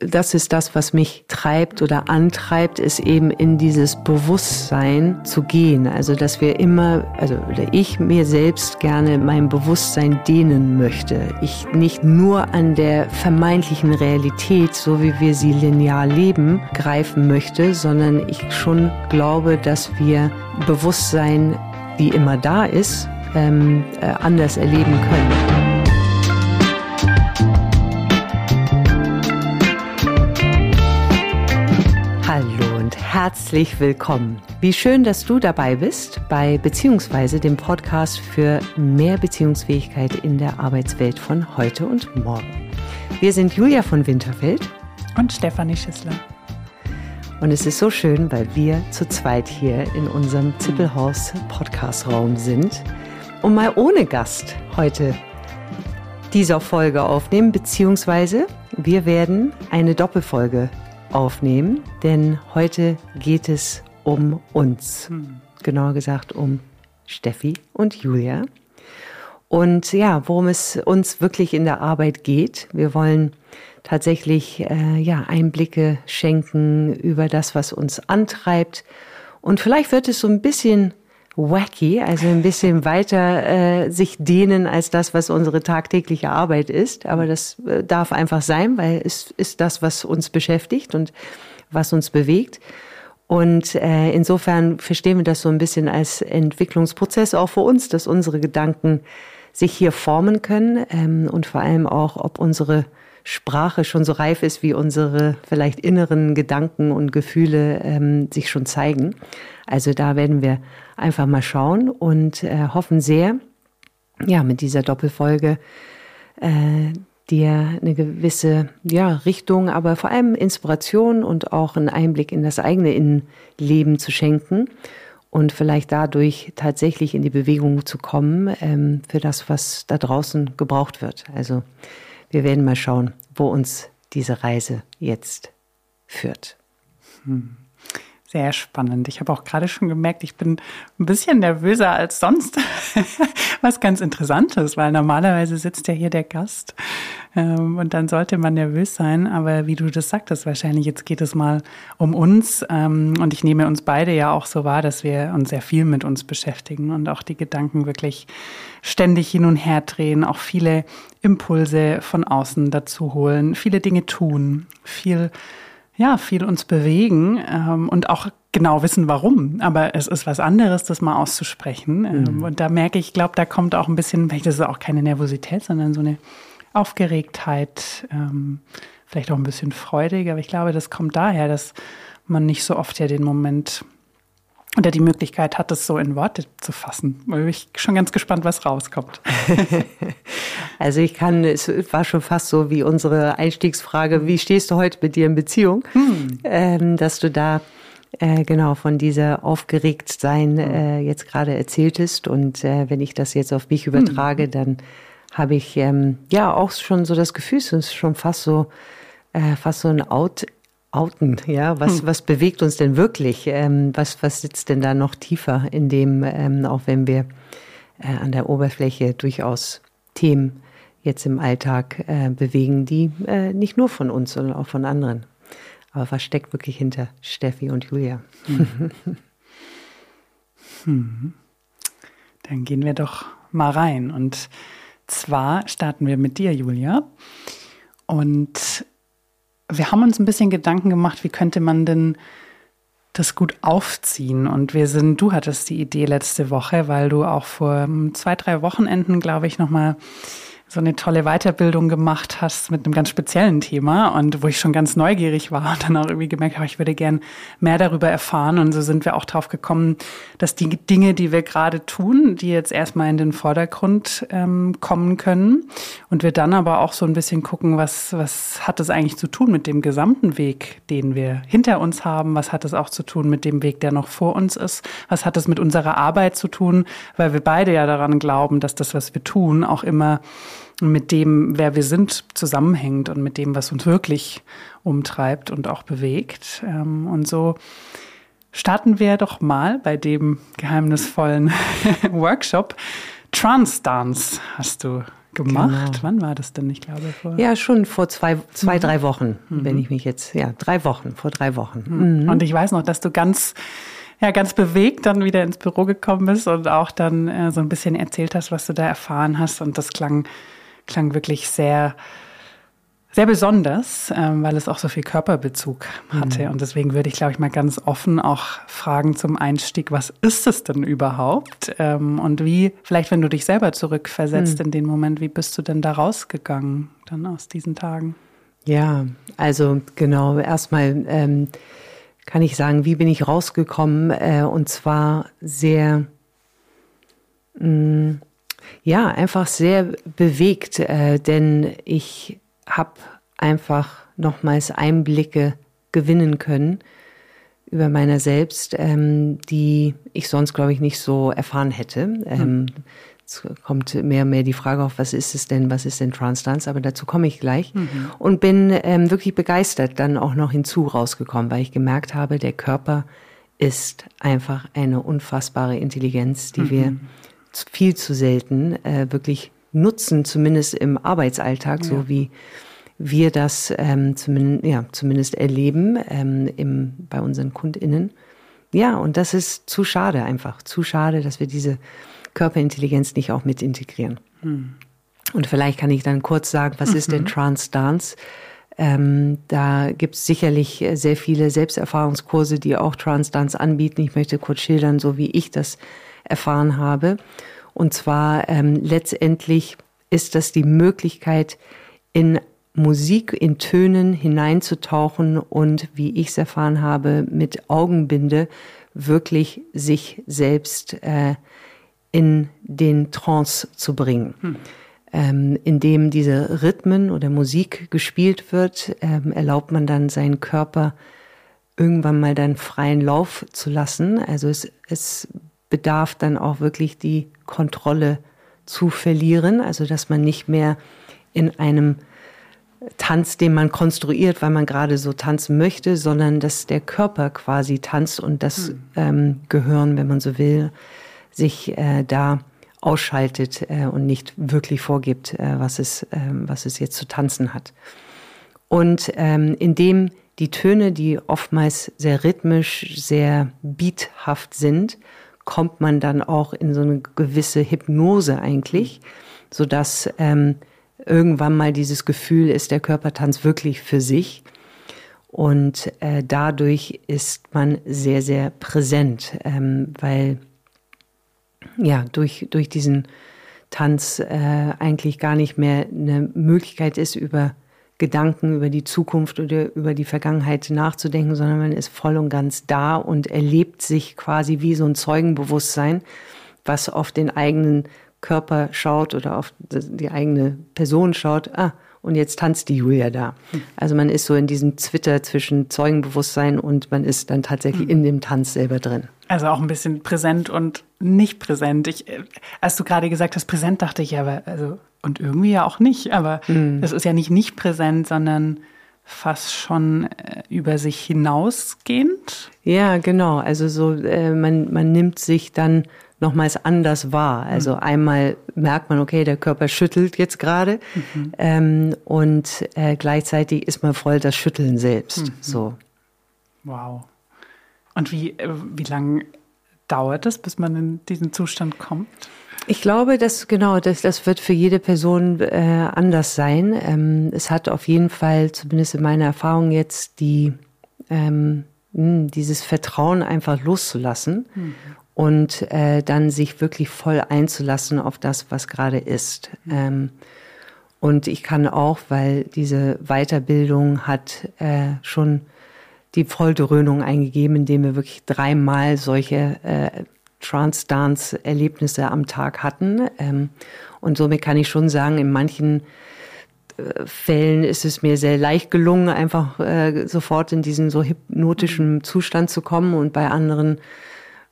Das ist das, was mich treibt oder antreibt, ist eben in dieses Bewusstsein zu gehen. Also, dass wir immer, also oder ich mir selbst gerne mein Bewusstsein dehnen möchte. Ich nicht nur an der vermeintlichen Realität, so wie wir sie linear leben, greifen möchte, sondern ich schon glaube, dass wir Bewusstsein, die immer da ist, ähm, äh, anders erleben können. Herzlich willkommen. Wie schön, dass du dabei bist bei Beziehungsweise dem Podcast für mehr Beziehungsfähigkeit in der Arbeitswelt von heute und morgen. Wir sind Julia von Winterfeld und Stefanie Schissler. Und es ist so schön, weil wir zu zweit hier in unserem Zippelhaus Podcastraum sind und mal ohne Gast heute dieser Folge aufnehmen, beziehungsweise wir werden eine Doppelfolge aufnehmen, denn heute geht es um uns. Hm. Genauer gesagt um Steffi und Julia. Und ja, worum es uns wirklich in der Arbeit geht. Wir wollen tatsächlich äh, ja, Einblicke schenken über das, was uns antreibt. Und vielleicht wird es so ein bisschen wacky, also ein bisschen weiter äh, sich dehnen als das, was unsere tagtägliche Arbeit ist. Aber das äh, darf einfach sein, weil es ist das, was uns beschäftigt und was uns bewegt. Und äh, insofern verstehen wir das so ein bisschen als Entwicklungsprozess auch für uns, dass unsere Gedanken sich hier formen können ähm, und vor allem auch, ob unsere Sprache schon so reif ist, wie unsere vielleicht inneren Gedanken und Gefühle ähm, sich schon zeigen. Also da werden wir einfach mal schauen und äh, hoffen sehr, ja, mit dieser Doppelfolge äh, dir eine gewisse ja, Richtung, aber vor allem Inspiration und auch einen Einblick in das eigene Innenleben zu schenken und vielleicht dadurch tatsächlich in die Bewegung zu kommen ähm, für das, was da draußen gebraucht wird. Also wir werden mal schauen, wo uns diese Reise jetzt führt. Hm. Sehr spannend. Ich habe auch gerade schon gemerkt, ich bin ein bisschen nervöser als sonst. Was ganz interessant ist, weil normalerweise sitzt ja hier der Gast ähm, und dann sollte man nervös sein. Aber wie du das sagtest, wahrscheinlich jetzt geht es mal um uns ähm, und ich nehme uns beide ja auch so wahr, dass wir uns sehr viel mit uns beschäftigen und auch die Gedanken wirklich ständig hin und her drehen, auch viele Impulse von außen dazu holen, viele Dinge tun, viel ja, viel uns bewegen ähm, und auch genau wissen, warum. Aber es ist was anderes, das mal auszusprechen. Ähm, mhm. Und da merke ich, glaube, da kommt auch ein bisschen, vielleicht ist es auch keine Nervosität, sondern so eine Aufgeregtheit, ähm, vielleicht auch ein bisschen freudig. Aber ich glaube, das kommt daher, dass man nicht so oft ja den Moment oder die Möglichkeit hat, es so in Worte zu fassen. Da bin ich schon ganz gespannt, was rauskommt. also ich kann, es war schon fast so wie unsere Einstiegsfrage, wie stehst du heute mit dir in Beziehung? Hm. Ähm, dass du da äh, genau von dieser Aufgeregtsein hm. äh, jetzt gerade erzähltest. Und äh, wenn ich das jetzt auf mich übertrage, hm. dann habe ich ähm, ja auch schon so das Gefühl, es ist schon fast so, äh, fast so ein Out outen, ja, was, hm. was bewegt uns denn wirklich? Ähm, was, was sitzt denn da noch tiefer in dem, ähm, auch wenn wir äh, an der Oberfläche durchaus Themen jetzt im Alltag äh, bewegen, die äh, nicht nur von uns, sondern auch von anderen. Aber was steckt wirklich hinter Steffi und Julia? Hm. hm. Dann gehen wir doch mal rein. Und zwar starten wir mit dir, Julia. Und wir haben uns ein bisschen Gedanken gemacht, wie könnte man denn das gut aufziehen. Und wir sind, du hattest die Idee letzte Woche, weil du auch vor zwei, drei Wochenenden, glaube ich, nochmal so eine tolle Weiterbildung gemacht hast mit einem ganz speziellen Thema und wo ich schon ganz neugierig war und dann auch irgendwie gemerkt habe, ich würde gern mehr darüber erfahren. Und so sind wir auch drauf gekommen, dass die Dinge, die wir gerade tun, die jetzt erstmal in den Vordergrund ähm, kommen können und wir dann aber auch so ein bisschen gucken, was, was hat das eigentlich zu tun mit dem gesamten Weg, den wir hinter uns haben? Was hat es auch zu tun mit dem Weg, der noch vor uns ist? Was hat es mit unserer Arbeit zu tun? Weil wir beide ja daran glauben, dass das, was wir tun, auch immer mit dem, wer wir sind, zusammenhängt und mit dem, was uns wirklich umtreibt und auch bewegt. Ähm, und so starten wir doch mal bei dem geheimnisvollen Workshop. Trance Dance hast du gemacht. Genau. Wann war das denn? Ich glaube vor. Ja, schon vor zwei, zwei mhm. drei Wochen, mhm. wenn ich mich jetzt, ja, drei Wochen, vor drei Wochen. Mhm. mhm. Und ich weiß noch, dass du ganz, ja, ganz bewegt dann wieder ins Büro gekommen bist und auch dann äh, so ein bisschen erzählt hast, was du da erfahren hast. Und das klang, klang wirklich sehr, sehr besonders, ähm, weil es auch so viel Körperbezug hatte. Mhm. Und deswegen würde ich, glaube ich, mal ganz offen auch fragen zum Einstieg, was ist es denn überhaupt? Ähm, und wie, vielleicht wenn du dich selber zurückversetzt mhm. in den Moment, wie bist du denn da rausgegangen dann aus diesen Tagen? Ja, also genau, erstmal ähm, kann ich sagen, wie bin ich rausgekommen? Äh, und zwar sehr, mh, mm, ja, einfach sehr bewegt, äh, denn ich habe einfach nochmals Einblicke gewinnen können über meiner selbst, ähm, die ich sonst, glaube ich, nicht so erfahren hätte. Ähm, es kommt mehr und mehr die Frage auf, was ist es denn, was ist denn Transdance, aber dazu komme ich gleich. Mhm. Und bin ähm, wirklich begeistert dann auch noch hinzu rausgekommen, weil ich gemerkt habe, der Körper ist einfach eine unfassbare Intelligenz, die mhm. wir viel zu selten äh, wirklich nutzen, zumindest im Arbeitsalltag, ja. so wie wir das ähm, zumindest, ja, zumindest erleben ähm, im, bei unseren KundInnen. Ja, und das ist zu schade einfach, zu schade, dass wir diese Körperintelligenz nicht auch mit integrieren. Hm. Und vielleicht kann ich dann kurz sagen, was mhm. ist denn mhm. Trance Dance? Ähm, da gibt es sicherlich sehr viele Selbsterfahrungskurse, die auch Trance Dance anbieten. Ich möchte kurz schildern, so wie ich das erfahren habe. Und zwar ähm, letztendlich ist das die Möglichkeit, in Musik in Tönen hineinzutauchen und, wie ich es erfahren habe, mit Augenbinde wirklich sich selbst äh, in den Trance zu bringen. Hm. Ähm, indem diese Rhythmen oder Musik gespielt wird, ähm, erlaubt man dann seinen Körper irgendwann mal dann freien Lauf zu lassen. Also es, es bedarf dann auch wirklich die Kontrolle zu verlieren, also dass man nicht mehr in einem Tanz, den man konstruiert, weil man gerade so tanzen möchte, sondern dass der Körper quasi tanzt und das hm. ähm, Gehirn, wenn man so will, sich äh, da ausschaltet äh, und nicht wirklich vorgibt, äh, was, es, äh, was es jetzt zu tanzen hat. Und ähm, indem die Töne, die oftmals sehr rhythmisch, sehr beathaft sind, kommt man dann auch in so eine gewisse Hypnose eigentlich, so dass ähm, irgendwann mal dieses Gefühl ist, der Körper tanzt wirklich für sich. Und äh, dadurch ist man sehr, sehr präsent, ähm, weil ja durch, durch diesen Tanz äh, eigentlich gar nicht mehr eine Möglichkeit ist, über Gedanken, über die Zukunft oder über die Vergangenheit nachzudenken, sondern man ist voll und ganz da und erlebt sich quasi wie so ein Zeugenbewusstsein, was auf den eigenen Körper schaut oder auf die eigene Person schaut, ah, und jetzt tanzt die Julia da. Also man ist so in diesem Zwitter zwischen Zeugenbewusstsein und man ist dann tatsächlich in dem Tanz selber drin. Also auch ein bisschen präsent und nicht präsent. Ich, als du gerade gesagt hast, präsent, dachte ich, aber also und irgendwie ja auch nicht. Aber mhm. es ist ja nicht nicht präsent, sondern fast schon äh, über sich hinausgehend. Ja, genau. Also so äh, man man nimmt sich dann nochmals anders wahr. Also mhm. einmal merkt man, okay, der Körper schüttelt jetzt gerade mhm. ähm, und äh, gleichzeitig ist man voll das Schütteln selbst. Mhm. So. Wow. Und wie, äh, wie lange dauert es, bis man in diesen Zustand kommt? Ich glaube, dass genau, das, das wird für jede Person äh, anders sein. Ähm, es hat auf jeden Fall, zumindest in meiner Erfahrung jetzt, die ähm, hm, dieses Vertrauen einfach loszulassen mhm und äh, dann sich wirklich voll einzulassen auf das, was gerade ist. Ähm, und ich kann auch, weil diese Weiterbildung hat äh, schon die Volldröhnung eingegeben, indem wir wirklich dreimal solche äh, Trance-Dance-Erlebnisse am Tag hatten. Ähm, und somit kann ich schon sagen, in manchen äh, Fällen ist es mir sehr leicht gelungen, einfach äh, sofort in diesen so hypnotischen Zustand zu kommen und bei anderen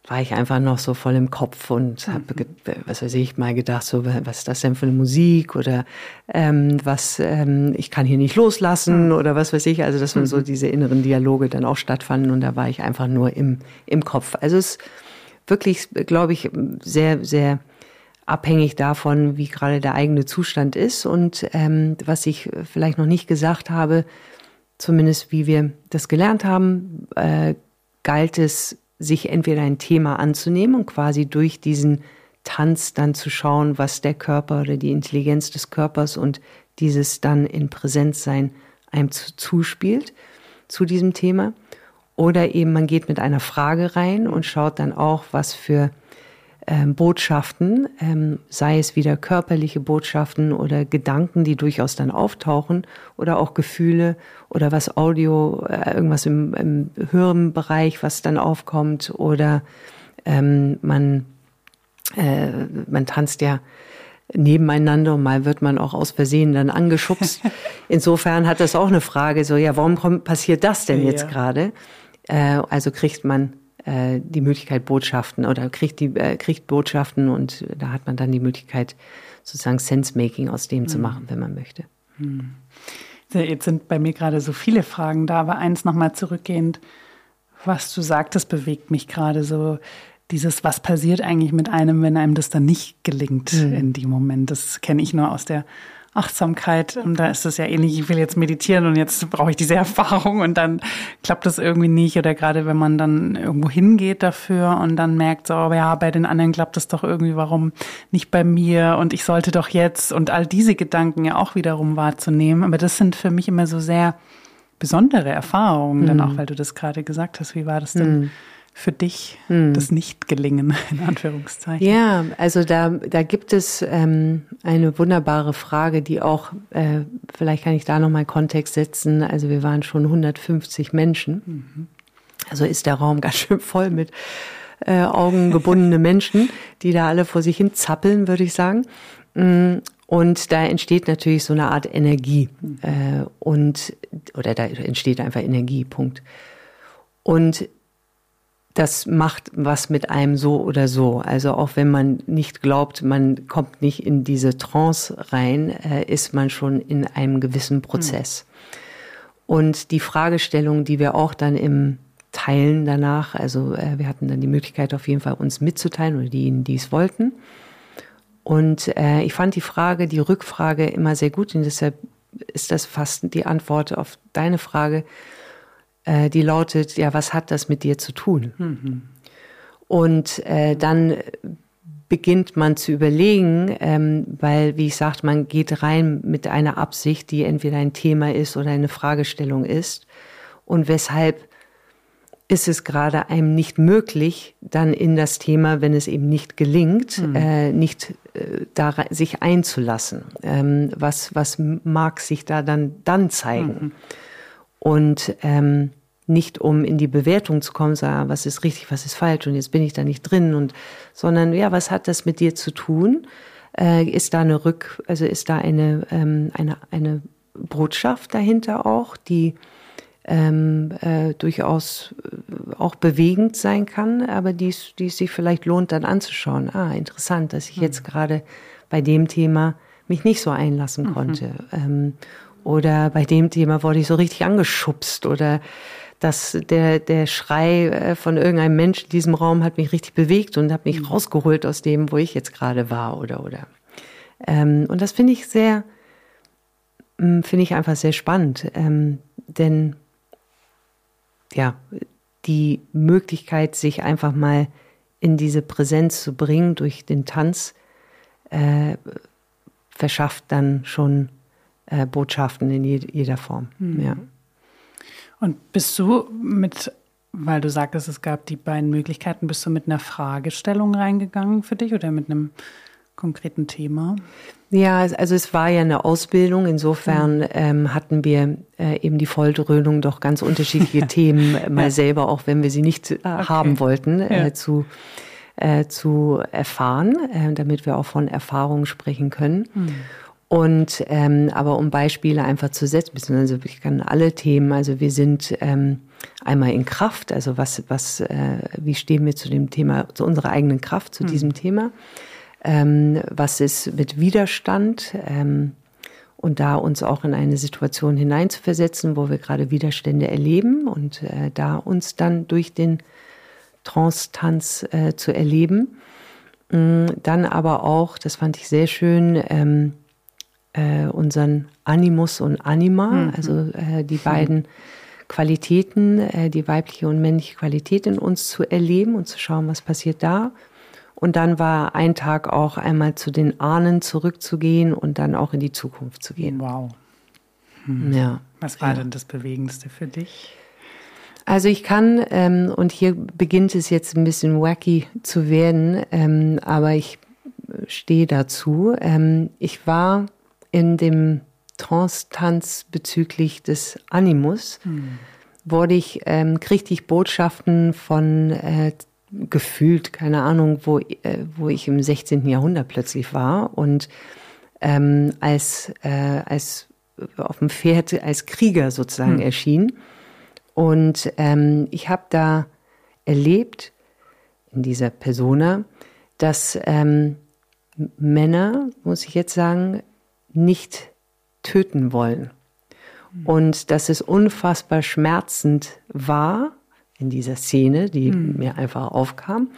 war ich einfach noch so voll im Kopf und habe, mhm. was weiß ich, mal gedacht, so, was ist das denn für eine Musik oder ähm, was, ähm, ich kann hier nicht loslassen mhm. oder was weiß ich. Also, dass man so mhm. diese inneren Dialoge dann auch stattfanden und da war ich einfach nur im, im Kopf. Also es ist wirklich, glaube ich, sehr, sehr abhängig davon, wie gerade der eigene Zustand ist. Und ähm, was ich vielleicht noch nicht gesagt habe, zumindest wie wir das gelernt haben, äh, galt es, sich entweder ein Thema anzunehmen und quasi durch diesen Tanz dann zu schauen, was der Körper oder die Intelligenz des Körpers und dieses dann in Präsenzsein einem zuspielt zu diesem Thema. Oder eben man geht mit einer Frage rein und schaut dann auch, was für ähm, Botschaften, ähm, sei es wieder körperliche Botschaften oder Gedanken, die durchaus dann auftauchen oder auch Gefühle oder was Audio, äh, irgendwas im, im Hirnbereich, was dann aufkommt oder ähm, man, äh, man tanzt ja nebeneinander und mal wird man auch aus Versehen dann angeschubst. Insofern hat das auch eine Frage, so ja, warum kommt, passiert das denn jetzt ja. gerade? Äh, also kriegt man äh, die Möglichkeit Botschaften oder kriegt die äh, kriegt Botschaften und da hat man dann die Möglichkeit sozusagen Sense-Making aus dem mhm. zu machen, wenn man möchte. Mhm. Jetzt sind bei mir gerade so viele Fragen da, aber eins nochmal zurückgehend, was du sagtest, bewegt mich gerade so dieses, was passiert eigentlich mit einem, wenn einem das dann nicht gelingt mhm. in dem Moment. Das kenne ich nur aus der Achtsamkeit, und da ist es ja ähnlich, ich will jetzt meditieren und jetzt brauche ich diese Erfahrung und dann klappt das irgendwie nicht. Oder gerade wenn man dann irgendwo hingeht dafür und dann merkt, so, ja, bei den anderen klappt das doch irgendwie, warum nicht bei mir und ich sollte doch jetzt und all diese Gedanken ja auch wiederum wahrzunehmen. Aber das sind für mich immer so sehr besondere Erfahrungen, mhm. dann auch, weil du das gerade gesagt hast. Wie war das denn? Mhm für dich hm. das Nicht-Gelingen, in Anführungszeichen? Ja, also da, da gibt es ähm, eine wunderbare Frage, die auch, äh, vielleicht kann ich da nochmal Kontext setzen. Also wir waren schon 150 Menschen. Mhm. Also ist der Raum ganz schön voll mit äh, augengebundene Menschen, die da alle vor sich hin zappeln, würde ich sagen. Mm, und da entsteht natürlich so eine Art Energie. Mhm. Äh, und, oder da entsteht einfach Energie, Punkt. Und das macht was mit einem so oder so. Also auch wenn man nicht glaubt, man kommt nicht in diese Trance rein, äh, ist man schon in einem gewissen Prozess. Mhm. Und die Fragestellung, die wir auch dann im Teilen danach, also äh, wir hatten dann die Möglichkeit auf jeden Fall uns mitzuteilen oder diejenigen, die es wollten. Und äh, ich fand die Frage, die Rückfrage immer sehr gut und deshalb ist das fast die Antwort auf deine Frage äh, die lautet, ja, was hat das mit dir zu tun? Mhm. Und äh, dann beginnt man zu überlegen, ähm, weil, wie ich sagte, man geht rein mit einer Absicht, die entweder ein Thema ist oder eine Fragestellung ist. Und weshalb ist es gerade einem nicht möglich, dann in das Thema, wenn es eben nicht gelingt, mhm. äh, nicht äh, da sich einzulassen. Ähm, was, was mag sich da dann, dann zeigen? Mhm. Und ähm, nicht um in die Bewertung zu kommen, sagen, was ist richtig, was ist falsch und jetzt bin ich da nicht drin und, sondern ja, was hat das mit dir zu tun? Äh, ist da eine Rück, also ist da eine, ähm, eine, eine Botschaft dahinter auch, die ähm, äh, durchaus äh, auch bewegend sein kann, aber die, die es sich vielleicht lohnt, dann anzuschauen. Ah, interessant, dass ich mhm. jetzt gerade bei dem Thema mich nicht so einlassen mhm. konnte. Ähm, oder bei dem Thema wurde ich so richtig angeschubst oder dass der, der Schrei äh, von irgendeinem Mensch in diesem Raum hat mich richtig bewegt und hat mich mhm. rausgeholt aus dem, wo ich jetzt gerade war oder oder. Ähm, und das finde ich sehr, hm, finde ich einfach sehr spannend, ähm, denn ja, die Möglichkeit, sich einfach mal in diese Präsenz zu bringen durch den Tanz, äh, verschafft dann schon äh, Botschaften in jeder Form. Mhm. Ja. Und bist du mit, weil du sagtest, es gab die beiden Möglichkeiten, bist du mit einer Fragestellung reingegangen für dich oder mit einem konkreten Thema? Ja, also es war ja eine Ausbildung. Insofern mhm. ähm, hatten wir äh, eben die Volldröhnung doch ganz unterschiedliche Themen äh, mal ja. selber, auch wenn wir sie nicht äh, okay. haben wollten, äh, ja. zu, zu erfahren, damit wir auch von Erfahrungen sprechen können. Mhm. Und ähm, aber um Beispiele einfach zu setzen, beziehungsweise ich kann alle Themen, also wir sind ähm, einmal in Kraft, also was, was, äh, wie stehen wir zu dem Thema, zu unserer eigenen Kraft, zu mhm. diesem Thema? Ähm, was ist mit Widerstand? Ähm, und da uns auch in eine Situation hineinzuversetzen, wo wir gerade Widerstände erleben und äh, da uns dann durch den Trance-Tanz äh, zu erleben. Mm, dann aber auch, das fand ich sehr schön, ähm, äh, unseren Animus und Anima, mhm. also äh, die beiden Qualitäten, äh, die weibliche und männliche Qualität in uns zu erleben und zu schauen, was passiert da. Und dann war ein Tag auch einmal zu den Ahnen zurückzugehen und dann auch in die Zukunft zu gehen. Wow. Hm. Ja. Was war ja. denn das Bewegendste für dich? Also ich kann, ähm, und hier beginnt es jetzt ein bisschen wacky zu werden, ähm, aber ich stehe dazu. Ähm, ich war in dem Trance-Tanz bezüglich des Animus, hm. wurde ich, ähm, kriegte ich Botschaften von äh, gefühlt, keine Ahnung, wo, äh, wo ich im 16. Jahrhundert plötzlich war und ähm, als, äh, als auf dem Pferd als Krieger sozusagen hm. erschien. Und ähm, ich habe da erlebt, in dieser Persona, dass ähm, Männer, muss ich jetzt sagen, nicht töten wollen. Und dass es unfassbar schmerzend war, in dieser Szene, die hm. mir einfach aufkam,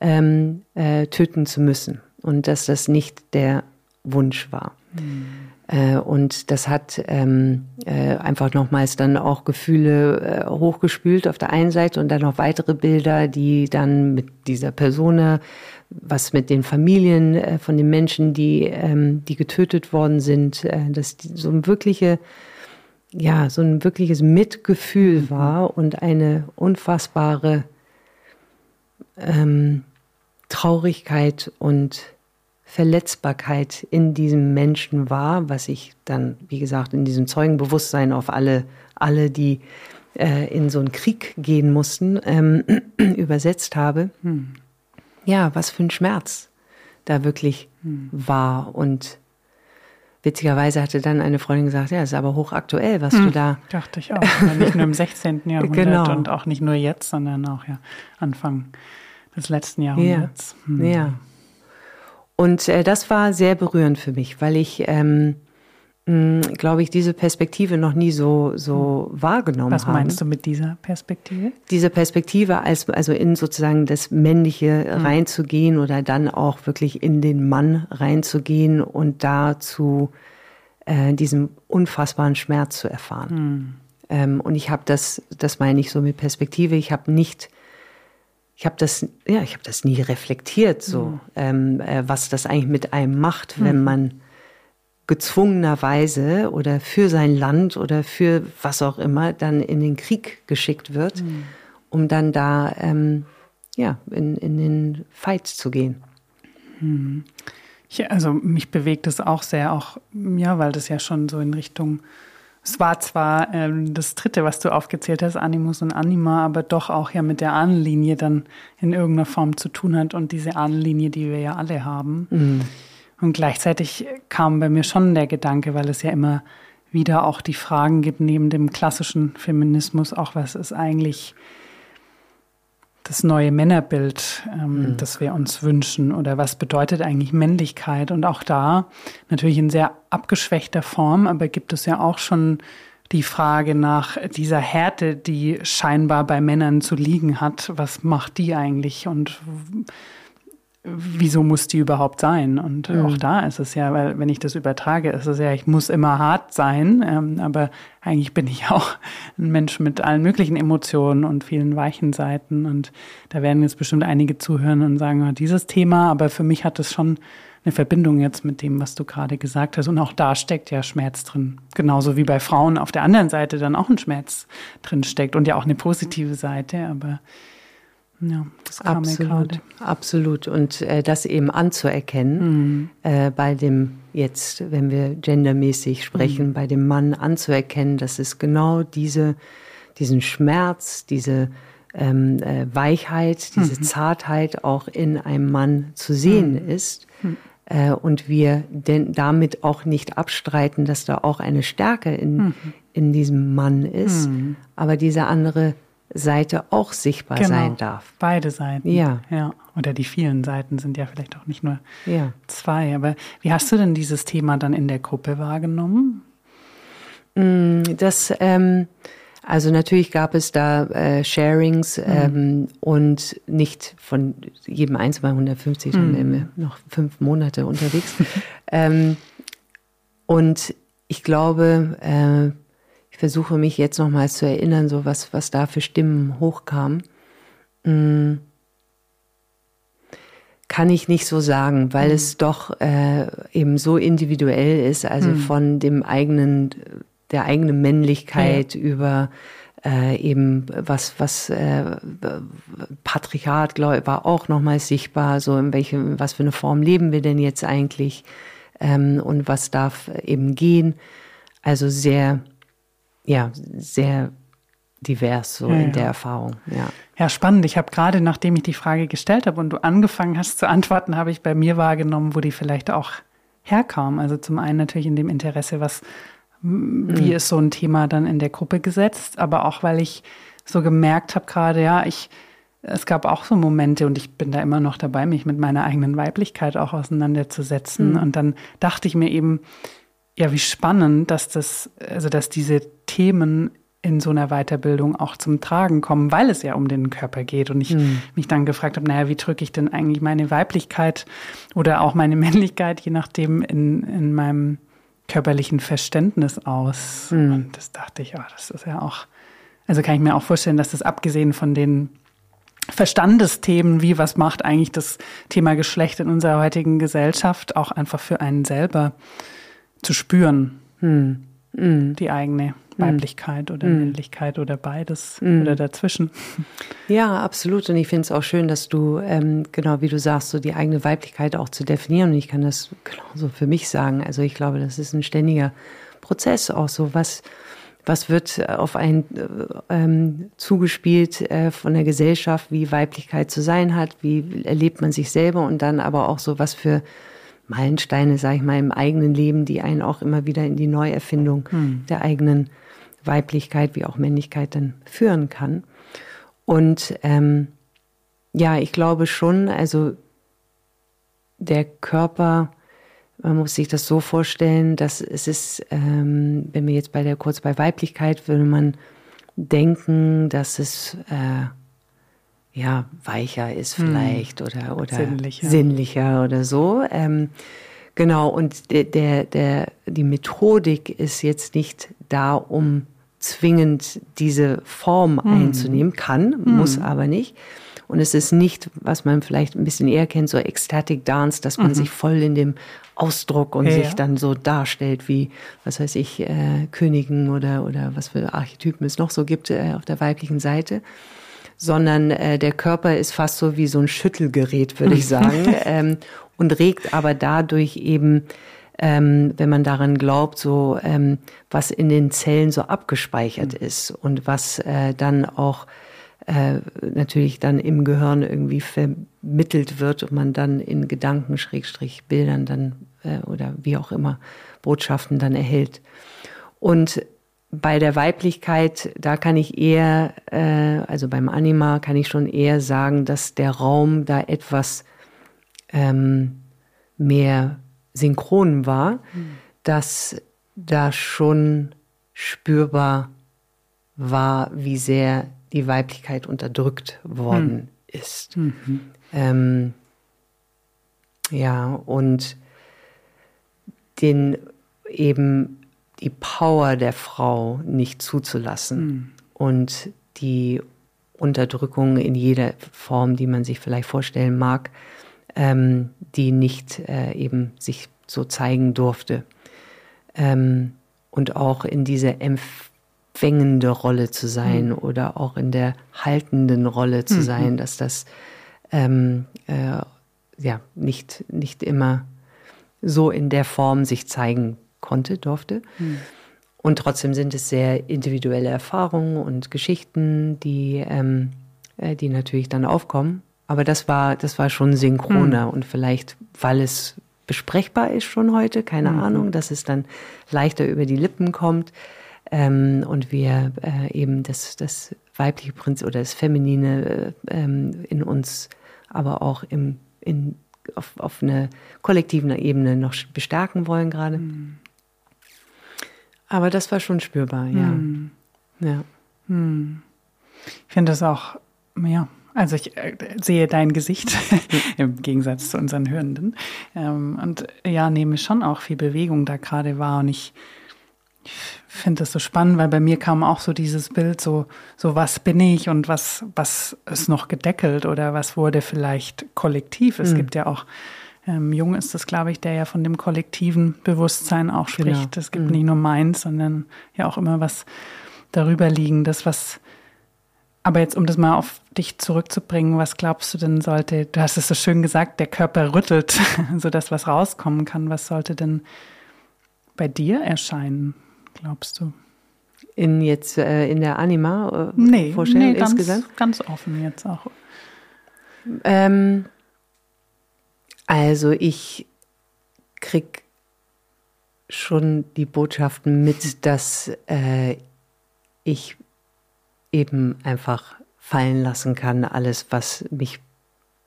ähm, äh, töten zu müssen. Und dass das nicht der Wunsch war. Hm. Äh, und das hat ähm, äh, einfach nochmals dann auch Gefühle äh, hochgespült auf der einen Seite und dann noch weitere Bilder, die dann mit dieser Person, was mit den Familien äh, von den Menschen, die, ähm, die getötet worden sind, äh, dass die, so ein wirkliche, ja, so ein wirkliches Mitgefühl mhm. war und eine unfassbare ähm, Traurigkeit und Verletzbarkeit in diesem Menschen war, was ich dann, wie gesagt, in diesem Zeugenbewusstsein auf alle, alle, die äh, in so einen Krieg gehen mussten, ähm, übersetzt habe. Hm. Ja, was für ein Schmerz da wirklich hm. war. Und witzigerweise hatte dann eine Freundin gesagt, ja, ist aber hochaktuell, was hm. du da. Dachte ich auch. nicht nur im 16. Jahrhundert genau. und auch nicht nur jetzt, sondern auch ja Anfang des letzten Jahrhunderts. Ja. Hm. ja. Und äh, das war sehr berührend für mich, weil ich, ähm, glaube ich, diese Perspektive noch nie so, so wahrgenommen habe. Was meinst du mit dieser Perspektive? Diese Perspektive, als, also in sozusagen das Männliche mhm. reinzugehen oder dann auch wirklich in den Mann reinzugehen und da zu äh, diesem unfassbaren Schmerz zu erfahren. Mhm. Ähm, und ich habe das, das meine ich so mit Perspektive, ich habe nicht ich habe das, ja, ich habe das nie reflektiert, so mhm. ähm, äh, was das eigentlich mit einem macht, wenn mhm. man gezwungenerweise oder für sein Land oder für was auch immer dann in den Krieg geschickt wird, mhm. um dann da ähm, ja in, in den Fight zu gehen. Mhm. Ich, also mich bewegt es auch sehr, auch ja, weil das ja schon so in Richtung es war zwar ähm, das dritte, was du aufgezählt hast, Animus und Anima, aber doch auch ja mit der Ahnenlinie dann in irgendeiner Form zu tun hat und diese Ahnenlinie, die wir ja alle haben. Mhm. Und gleichzeitig kam bei mir schon der Gedanke, weil es ja immer wieder auch die Fragen gibt neben dem klassischen Feminismus, auch was ist eigentlich das neue Männerbild, ähm, mhm. das wir uns wünschen oder was bedeutet eigentlich Männlichkeit? Und auch da natürlich in sehr abgeschwächter Form, aber gibt es ja auch schon die Frage nach dieser Härte, die scheinbar bei Männern zu liegen hat. Was macht die eigentlich und wieso muss die überhaupt sein? Und mhm. auch da ist es ja, weil wenn ich das übertrage, ist es ja, ich muss immer hart sein, ähm, aber eigentlich bin ich auch ein Mensch mit allen möglichen Emotionen und vielen weichen Seiten. Und da werden jetzt bestimmt einige zuhören und sagen, oh, dieses Thema, aber für mich hat es schon eine Verbindung jetzt mit dem, was du gerade gesagt hast. Und auch da steckt ja Schmerz drin. Genauso wie bei Frauen auf der anderen Seite dann auch ein Schmerz drin steckt und ja auch eine positive Seite, aber ja, das kam absolut, absolut. Und äh, das eben anzuerkennen, mhm. äh, bei dem jetzt, wenn wir gendermäßig sprechen, mhm. bei dem Mann anzuerkennen, dass es genau diese, diesen Schmerz, diese ähm, äh, Weichheit, diese mhm. Zartheit auch in einem Mann zu sehen mhm. ist. Mhm. Äh, und wir denn damit auch nicht abstreiten, dass da auch eine Stärke in, mhm. in diesem Mann ist. Aber diese andere Seite auch sichtbar genau. sein darf. Beide Seiten. Ja. ja. Oder die vielen Seiten sind ja vielleicht auch nicht nur ja. zwei. Aber wie hast du denn dieses Thema dann in der Gruppe wahrgenommen? Mm, das, ähm, Also natürlich gab es da äh, Sharings mhm. ähm, und nicht von jedem Einzelnen 150, sondern mhm. noch fünf Monate unterwegs. ähm, und ich glaube, äh, ich versuche mich jetzt nochmals zu erinnern, so was, was da für Stimmen hochkamen. Mhm kann ich nicht so sagen, weil mhm. es doch äh, eben so individuell ist, also mhm. von dem eigenen, der eigenen Männlichkeit ja. über äh, eben was, was äh, Patriarchat, glaube ich, war auch nochmal sichtbar, so in welchem, was für eine Form leben wir denn jetzt eigentlich ähm, und was darf eben gehen. Also sehr, ja, sehr divers so ja, in der Erfahrung. Ja. ja, spannend. Ich habe gerade, nachdem ich die Frage gestellt habe und du angefangen hast zu antworten, habe ich bei mir wahrgenommen, wo die vielleicht auch herkam. Also zum einen natürlich in dem Interesse, was wie mhm. ist so ein Thema dann in der Gruppe gesetzt, aber auch weil ich so gemerkt habe gerade, ja, ich es gab auch so Momente und ich bin da immer noch dabei, mich mit meiner eigenen Weiblichkeit auch auseinanderzusetzen. Mhm. Und dann dachte ich mir eben, ja, wie spannend, dass das, also dass diese Themen in so einer Weiterbildung auch zum Tragen kommen, weil es ja um den Körper geht. Und ich mhm. mich dann gefragt habe, naja, wie drücke ich denn eigentlich meine Weiblichkeit oder auch meine Männlichkeit, je nachdem, in, in meinem körperlichen Verständnis aus? Mhm. Und das dachte ich, oh, das ist ja auch, also kann ich mir auch vorstellen, dass das abgesehen von den Verstandesthemen, wie was macht eigentlich das Thema Geschlecht in unserer heutigen Gesellschaft, auch einfach für einen selber zu spüren. Mhm. Die eigene. Mhm. Weiblichkeit oder mm. Männlichkeit oder beides mm. oder dazwischen. Ja, absolut. Und ich finde es auch schön, dass du, ähm, genau wie du sagst, so die eigene Weiblichkeit auch zu definieren. Und ich kann das genauso für mich sagen. Also ich glaube, das ist ein ständiger Prozess auch so. Was, was wird auf einen äh, ähm, zugespielt äh, von der Gesellschaft, wie Weiblichkeit zu sein hat, wie erlebt man sich selber und dann aber auch so, was für Meilensteine, sage ich mal, im eigenen Leben, die einen auch immer wieder in die Neuerfindung hm. der eigenen Weiblichkeit wie auch Männlichkeit dann führen kann. Und ähm, ja, ich glaube schon, also der Körper, man muss sich das so vorstellen, dass es ist, ähm, wenn wir jetzt bei der kurz bei Weiblichkeit, würde man denken, dass es äh, ja weicher ist hm. vielleicht hm. oder oder sinnlicher, sinnlicher oder so. Ähm, genau. Und der, der der die Methodik ist jetzt nicht da, um zwingend diese Form mhm. einzunehmen, kann, mhm. muss aber nicht. Und es ist nicht, was man vielleicht ein bisschen eher kennt, so Ecstatic Dance, dass man mhm. sich voll in dem Ausdruck und ja, sich dann so darstellt wie, was weiß ich, äh, Königen oder, oder was für Archetypen es noch so gibt äh, auf der weiblichen Seite. Sondern äh, der Körper ist fast so wie so ein Schüttelgerät, würde ich sagen, ähm, und regt aber dadurch eben ähm, wenn man daran glaubt, so ähm, was in den Zellen so abgespeichert mhm. ist und was äh, dann auch äh, natürlich dann im Gehirn irgendwie vermittelt wird und man dann in Gedanken, Schrägstrich, Bildern dann äh, oder wie auch immer Botschaften dann erhält. Und bei der Weiblichkeit, da kann ich eher, äh, also beim Anima kann ich schon eher sagen, dass der Raum da etwas ähm, mehr synchron war, mhm. dass da schon spürbar war, wie sehr die Weiblichkeit unterdrückt worden mhm. ist. Mhm. Ähm, ja, und den eben die Power der Frau nicht zuzulassen mhm. und die Unterdrückung in jeder Form, die man sich vielleicht vorstellen mag, ähm, die nicht äh, eben sich so zeigen durfte. Ähm, und auch in diese empfängende Rolle zu sein mhm. oder auch in der haltenden Rolle zu mhm. sein, dass das ähm, äh, ja nicht, nicht immer so in der Form sich zeigen konnte, durfte. Mhm. Und trotzdem sind es sehr individuelle Erfahrungen und Geschichten, die, ähm, äh, die natürlich dann aufkommen. Aber das war, das war schon synchroner mhm. und vielleicht, weil es besprechbar ist schon heute, keine mhm. Ahnung, dass es dann leichter über die Lippen kommt ähm, und wir äh, eben das, das weibliche Prinzip oder das Feminine äh, ähm, in uns, aber auch im, in, auf, auf einer kollektiven Ebene noch bestärken wollen gerade. Mhm. Aber das war schon spürbar, ja. Mhm. ja. Hm. Ich finde das auch, ja, also ich äh, sehe dein Gesicht im Gegensatz zu unseren Hörenden. Ähm, und ja, nehme schon auch viel Bewegung da gerade wahr. Und ich, ich finde das so spannend, weil bei mir kam auch so dieses Bild, so, so was bin ich und was, was ist noch gedeckelt oder was wurde vielleicht kollektiv. Es mhm. gibt ja auch, ähm, Jung ist das, glaube ich, der ja von dem kollektiven Bewusstsein auch genau. spricht. Genau. Es gibt mhm. nicht nur meins, sondern ja auch immer was darüber liegendes, was aber jetzt, um das mal auf dich zurückzubringen, was glaubst du denn sollte, du hast es so schön gesagt, der Körper rüttelt, sodass was rauskommen kann. Was sollte denn bei dir erscheinen, glaubst du? In jetzt äh, in der Anima äh, nee, vorstellen nee, ganz, insgesamt? ganz offen jetzt auch. Ähm, also ich krieg schon die Botschaften mit, dass äh, ich eben einfach fallen lassen kann, alles, was mich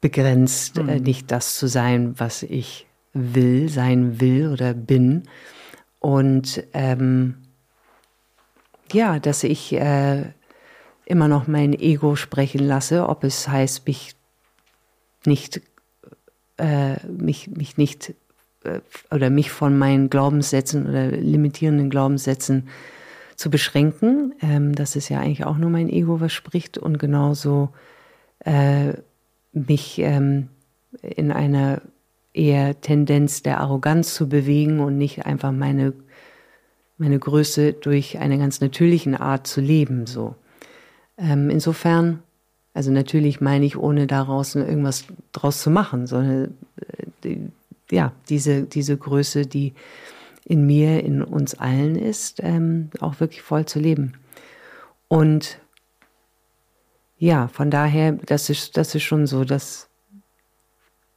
begrenzt, mhm. äh, nicht das zu sein, was ich will, sein will oder bin. Und ähm, ja, dass ich äh, immer noch mein Ego sprechen lasse, ob es heißt, mich nicht, äh, mich, mich nicht äh, oder mich von meinen Glaubenssätzen oder limitierenden Glaubenssätzen zu beschränken. Ähm, das ist ja eigentlich auch nur mein Ego, was spricht und genauso äh, mich ähm, in einer eher Tendenz der Arroganz zu bewegen und nicht einfach meine, meine Größe durch eine ganz natürliche Art zu leben, so. Ähm, insofern, also natürlich meine ich, ohne daraus irgendwas draus zu machen, sondern äh, ja, diese, diese Größe, die in mir, in uns allen ist, ähm, auch wirklich voll zu leben. Und ja, von daher, das ist, das ist schon so, dass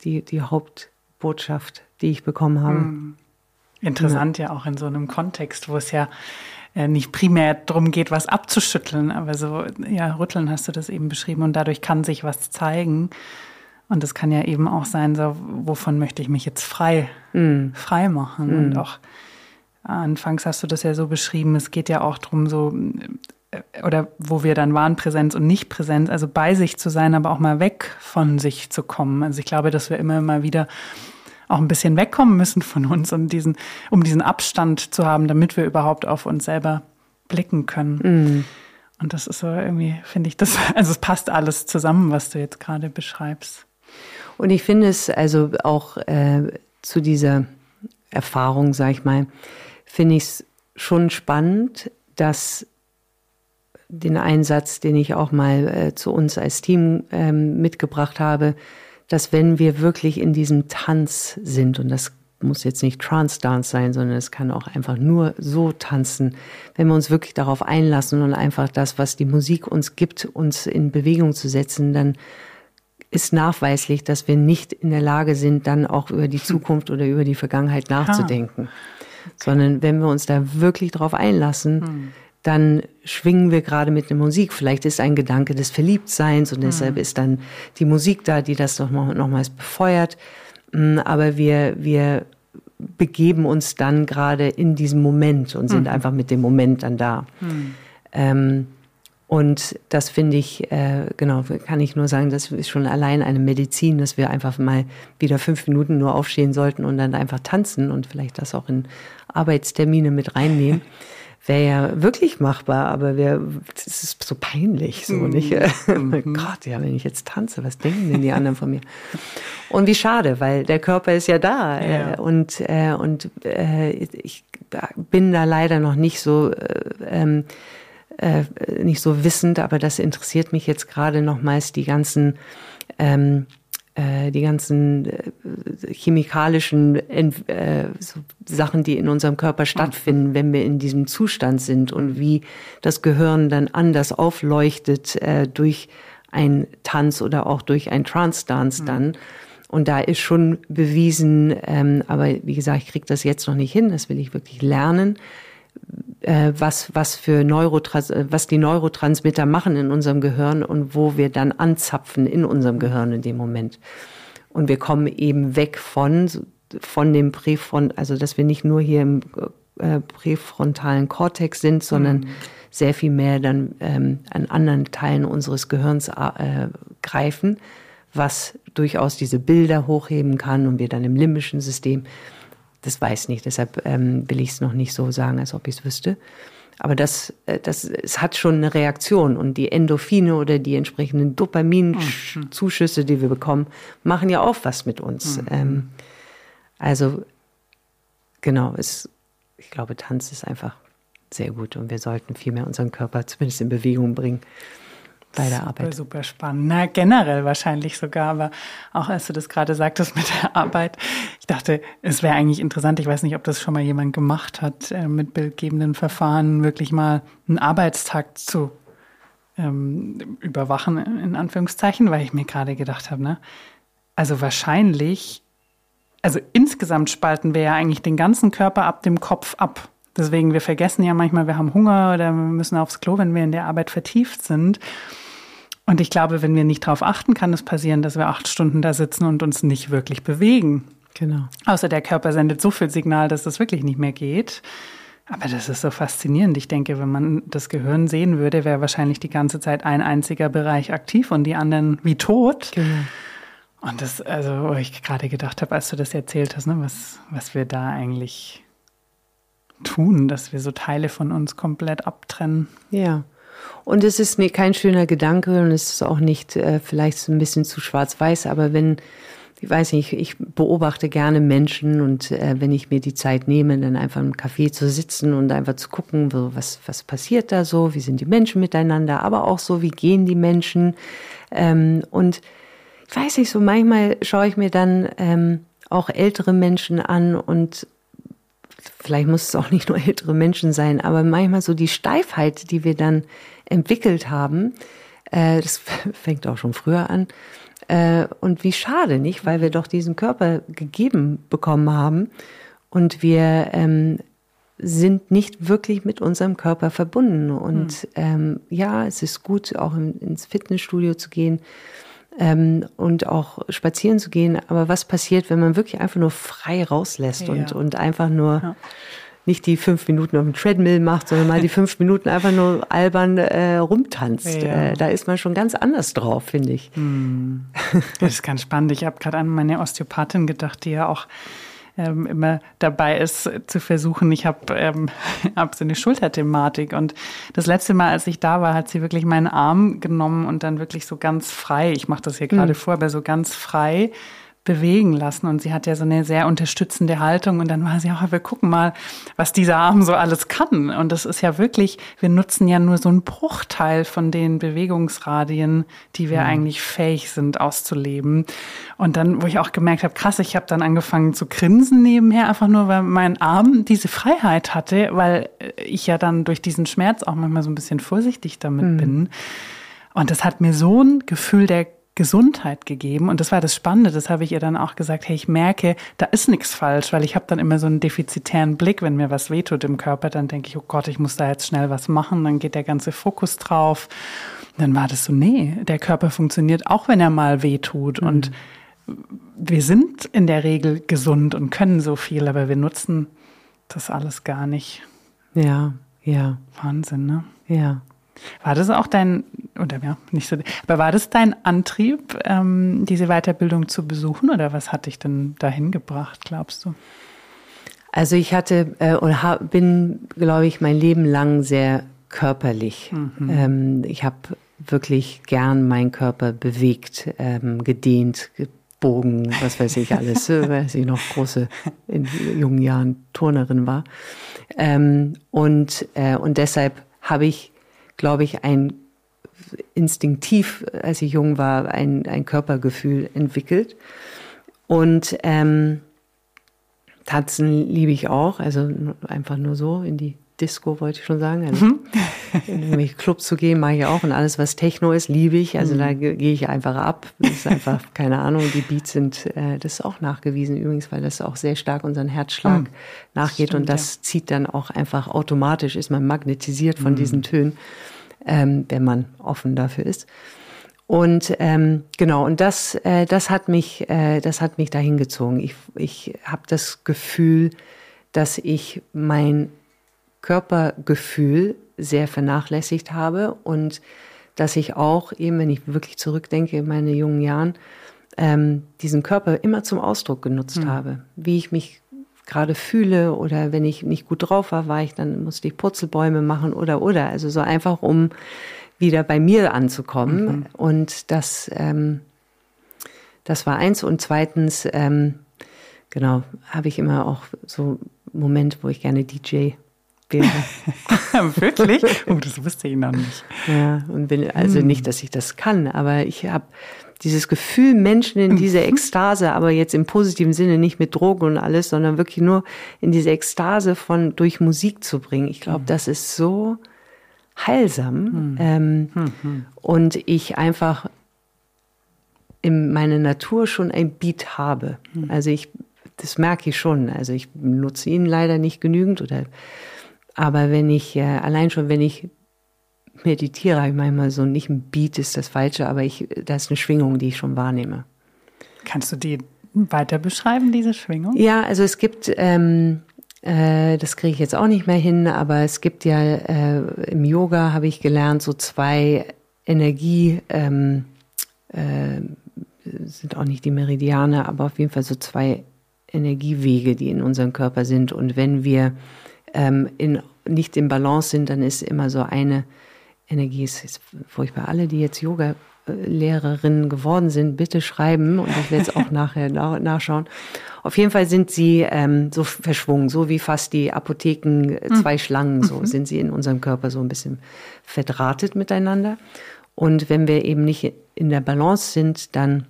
die, die Hauptbotschaft, die ich bekommen habe. Hm. Interessant ja. ja auch in so einem Kontext, wo es ja nicht primär darum geht, was abzuschütteln, aber so, ja, rütteln hast du das eben beschrieben und dadurch kann sich was zeigen. Und es kann ja eben auch sein, so, wovon möchte ich mich jetzt frei, mm. frei machen. Mm. Und auch anfangs hast du das ja so beschrieben, es geht ja auch darum, so, äh, oder wo wir dann waren, Präsenz und Nicht-Präsenz, also bei sich zu sein, aber auch mal weg von sich zu kommen. Also ich glaube, dass wir immer mal wieder auch ein bisschen wegkommen müssen von uns, um diesen, um diesen Abstand zu haben, damit wir überhaupt auf uns selber blicken können. Mm. Und das ist so irgendwie, finde ich, das, also es passt alles zusammen, was du jetzt gerade beschreibst. Und ich finde es also auch äh, zu dieser Erfahrung, sag ich mal, finde ich es schon spannend, dass den Einsatz, den ich auch mal äh, zu uns als Team ähm, mitgebracht habe, dass wenn wir wirklich in diesem Tanz sind, und das muss jetzt nicht Trance-Dance sein, sondern es kann auch einfach nur so tanzen, wenn wir uns wirklich darauf einlassen und einfach das, was die Musik uns gibt, uns in Bewegung zu setzen, dann ist nachweislich, dass wir nicht in der Lage sind, dann auch über die Zukunft oder über die Vergangenheit nachzudenken. Okay. Sondern wenn wir uns da wirklich drauf einlassen, hm. Dann schwingen wir gerade mit der Musik. Vielleicht ist ein Gedanke des Verliebtseins und deshalb ist dann die Musik da, die das noch nochmals befeuert. Hm, aber wir, wir begeben uns dann gerade in diesem Moment und sind hm. einfach mit dem Moment dann da. Hm. Ähm, und das finde ich, äh, genau, kann ich nur sagen, das ist schon allein eine Medizin, dass wir einfach mal wieder fünf Minuten nur aufstehen sollten und dann einfach tanzen und vielleicht das auch in Arbeitstermine mit reinnehmen. Wäre ja wirklich machbar, aber das ist so peinlich, so mhm. nicht? Mhm. Gott, ja, wenn ich jetzt tanze, was denken denn die anderen von mir? Und wie schade, weil der Körper ist ja da ja. Äh, und äh, und äh, ich bin da leider noch nicht so äh, ähm, äh, nicht so wissend, aber das interessiert mich jetzt gerade nochmals die ganzen ähm, äh, die ganzen äh, chemikalischen äh, Sachen, die in unserem Körper stattfinden, wenn wir in diesem Zustand sind und wie das Gehirn dann anders aufleuchtet äh, durch ein Tanz oder auch durch ein Trance-Dance mhm. dann. Und da ist schon bewiesen, ähm, aber wie gesagt, ich kriege das jetzt noch nicht hin, das will ich wirklich lernen, äh, was, was für Neurotrans äh, was die Neurotransmitter machen in unserem Gehirn und wo wir dann anzapfen in unserem Gehirn in dem Moment. Und wir kommen eben weg von, von dem Präfront, also dass wir nicht nur hier im äh, präfrontalen Kortex sind, sondern mhm. sehr viel mehr dann ähm, an anderen Teilen unseres Gehirns äh, greifen, was durchaus diese Bilder hochheben kann und wir dann im limbischen System, das weiß nicht, deshalb ähm, will ich es noch nicht so sagen, als ob ich es wüsste. Aber das, äh, das, es hat schon eine Reaktion und die Endorphine oder die entsprechenden Dopaminzuschüsse, die wir bekommen, machen ja auch was mit uns. Mhm. Ähm, also genau, es, ich glaube, Tanz ist einfach sehr gut und wir sollten viel mehr unseren Körper zumindest in Bewegung bringen bei der Arbeit. Super spannend. Na, generell wahrscheinlich sogar, aber auch als du das gerade sagtest mit der Arbeit, ich dachte, es wäre eigentlich interessant, ich weiß nicht, ob das schon mal jemand gemacht hat, äh, mit bildgebenden Verfahren wirklich mal einen Arbeitstag zu ähm, überwachen, in Anführungszeichen, weil ich mir gerade gedacht habe, ne? Also wahrscheinlich, also insgesamt spalten wir ja eigentlich den ganzen Körper ab dem Kopf ab. Deswegen, wir vergessen ja manchmal, wir haben Hunger oder wir müssen aufs Klo, wenn wir in der Arbeit vertieft sind. Und ich glaube, wenn wir nicht darauf achten, kann es passieren, dass wir acht Stunden da sitzen und uns nicht wirklich bewegen. Genau. Außer der Körper sendet so viel Signal, dass das wirklich nicht mehr geht. Aber das ist so faszinierend. Ich denke, wenn man das Gehirn sehen würde, wäre wahrscheinlich die ganze Zeit ein einziger Bereich aktiv und die anderen wie tot. Genau. Und das, also, wo ich gerade gedacht habe, als du das erzählt hast, ne, was, was wir da eigentlich tun, dass wir so Teile von uns komplett abtrennen. Ja. Und es ist kein schöner Gedanke und es ist auch nicht äh, vielleicht ein bisschen zu schwarz-weiß, aber wenn, ich weiß nicht, ich beobachte gerne Menschen und äh, wenn ich mir die Zeit nehme, dann einfach im Café zu sitzen und einfach zu gucken, so, was, was passiert da so, wie sind die Menschen miteinander, aber auch so, wie gehen die Menschen. Ähm, und ich weiß nicht, so manchmal schaue ich mir dann ähm, auch ältere Menschen an und vielleicht muss es auch nicht nur ältere Menschen sein, aber manchmal so die Steifheit, die wir dann entwickelt haben, äh, das fängt auch schon früher an. Äh, und wie schade, nicht? Weil wir doch diesen Körper gegeben bekommen haben und wir ähm, sind nicht wirklich mit unserem Körper verbunden. Und hm. ähm, ja, es ist gut, auch in, ins Fitnessstudio zu gehen ähm, und auch spazieren zu gehen. Aber was passiert, wenn man wirklich einfach nur frei rauslässt ja. und, und einfach nur ja. nicht die fünf Minuten auf dem Treadmill macht, sondern mal die fünf Minuten einfach nur albern äh, rumtanzt? Ja. Äh, da ist man schon ganz anders drauf, finde ich. Hm. Das ist ganz spannend. Ich habe gerade an meine Osteopathin gedacht, die ja auch ähm, immer dabei ist, zu versuchen. Ich habe ähm, hab so eine Schulterthematik und das letzte Mal, als ich da war, hat sie wirklich meinen Arm genommen und dann wirklich so ganz frei, ich mache das hier gerade mhm. vor, aber so ganz frei bewegen lassen. Und sie hat ja so eine sehr unterstützende Haltung. Und dann war sie auch, wir gucken mal, was dieser Arm so alles kann. Und das ist ja wirklich, wir nutzen ja nur so einen Bruchteil von den Bewegungsradien, die wir mhm. eigentlich fähig sind auszuleben. Und dann, wo ich auch gemerkt habe, krass, ich habe dann angefangen zu grinsen nebenher, einfach nur, weil mein Arm diese Freiheit hatte, weil ich ja dann durch diesen Schmerz auch manchmal so ein bisschen vorsichtig damit mhm. bin. Und das hat mir so ein Gefühl der Gesundheit gegeben. Und das war das Spannende, das habe ich ihr dann auch gesagt, hey, ich merke, da ist nichts falsch, weil ich habe dann immer so einen defizitären Blick, wenn mir was wehtut im Körper, dann denke ich, oh Gott, ich muss da jetzt schnell was machen, dann geht der ganze Fokus drauf. Und dann war das so, nee, der Körper funktioniert auch, wenn er mal wehtut. Mhm. Und wir sind in der Regel gesund und können so viel, aber wir nutzen das alles gar nicht. Ja, ja. Wahnsinn, ne? Ja. War das auch dein, oder ja, nicht so, aber war das dein Antrieb, ähm, diese Weiterbildung zu besuchen oder was hat dich denn dahin gebracht, glaubst du? Also ich hatte äh, und hab, bin, glaube ich, mein Leben lang sehr körperlich. Mhm. Ähm, ich habe wirklich gern meinen Körper bewegt, ähm, gedehnt, gebogen, was weiß ich alles, äh, weil ich noch große in jungen Jahren Turnerin war. Ähm, und, äh, und deshalb habe ich glaube ich, ein instinktiv, als ich jung war, ein, ein Körpergefühl entwickelt. Und ähm, Tanzen liebe ich auch, also einfach nur so in die Disco wollte ich schon sagen. Also in irgendwelche Clubs zu gehen, mache ich auch. Und alles, was Techno ist, liebe ich. Also mhm. da gehe ich einfach ab. Das ist einfach, keine Ahnung, die Beats sind, äh, das ist auch nachgewiesen übrigens, weil das auch sehr stark unseren Herzschlag mhm. nachgeht. Stimmt, und das ja. zieht dann auch einfach automatisch, ist man magnetisiert von mhm. diesen Tönen, ähm, wenn man offen dafür ist. Und ähm, genau, und das, äh, das hat mich, äh, das hat mich dahin gezogen. Ich, ich habe das Gefühl, dass ich mein Körpergefühl sehr vernachlässigt habe und dass ich auch eben, wenn ich wirklich zurückdenke in meine jungen Jahren, ähm, diesen Körper immer zum Ausdruck genutzt mhm. habe. Wie ich mich gerade fühle oder wenn ich nicht gut drauf war, war ich, dann musste ich Purzelbäume machen oder oder. Also so einfach, um wieder bei mir anzukommen. Mhm. Und das, ähm, das war eins. Und zweitens, ähm, genau, habe ich immer auch so Moment, wo ich gerne DJ wäre. Wirklich? Oh, das wusste ich noch nicht. Ja, und bin, also hm. nicht, dass ich das kann, aber ich habe dieses Gefühl, Menschen in diese. Ekstase, aber jetzt im positiven Sinne nicht mit Drogen und alles, sondern wirklich nur in diese Ekstase von durch Musik zu bringen. Ich glaube, mhm. das ist so heilsam. Mhm. Ähm, mhm. Und ich einfach in meiner Natur schon ein Beat habe. Also ich, das merke ich schon. Also ich nutze ihn leider nicht genügend oder aber wenn ich, äh, allein schon, wenn ich meditiere, habe ich manchmal so, nicht ein Beat ist das Falsche, aber ich, da ist eine Schwingung, die ich schon wahrnehme. Kannst du die weiter beschreiben, diese Schwingung? Ja, also es gibt, ähm, äh, das kriege ich jetzt auch nicht mehr hin, aber es gibt ja äh, im Yoga, habe ich gelernt, so zwei Energie, ähm, äh, sind auch nicht die Meridiane, aber auf jeden Fall so zwei Energiewege, die in unserem Körper sind. Und wenn wir ähm, in, nicht im Balance sind, dann ist immer so eine Energie, es ist furchtbar. Alle, die jetzt Yoga-Lehrerinnen geworden sind, bitte schreiben und ich werde es auch nachher nachschauen. Auf jeden Fall sind sie ähm, so verschwungen, so wie fast die Apotheken äh, zwei mhm. Schlangen, so mhm. sind sie in unserem Körper so ein bisschen verdrahtet miteinander. Und wenn wir eben nicht in der Balance sind, dann